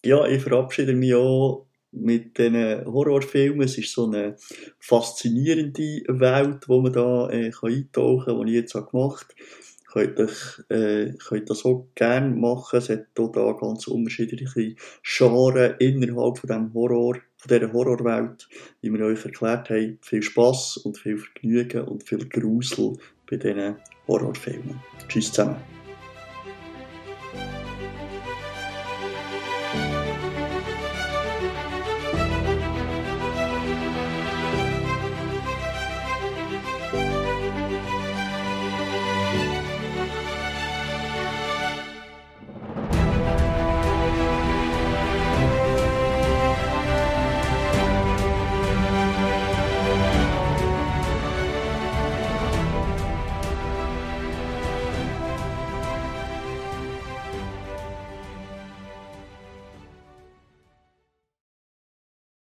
Ja, ich verabschiede mich auch mit diesen Horrorfilmen. Es ist so eine faszinierende Welt, wo man da äh, eintauchen kann, die ich jetzt auch gemacht habe könnt, euch, äh, könnt das auch gerne machen. Es hat auch da ganz unterschiedliche Genres innerhalb von dem Horror, von dieser Horrorwelt, wie wir euch erklärt haben. Viel Spass und viel Vergnügen und viel Grusel bei diesen Horrorfilmen. Tschüss zusammen.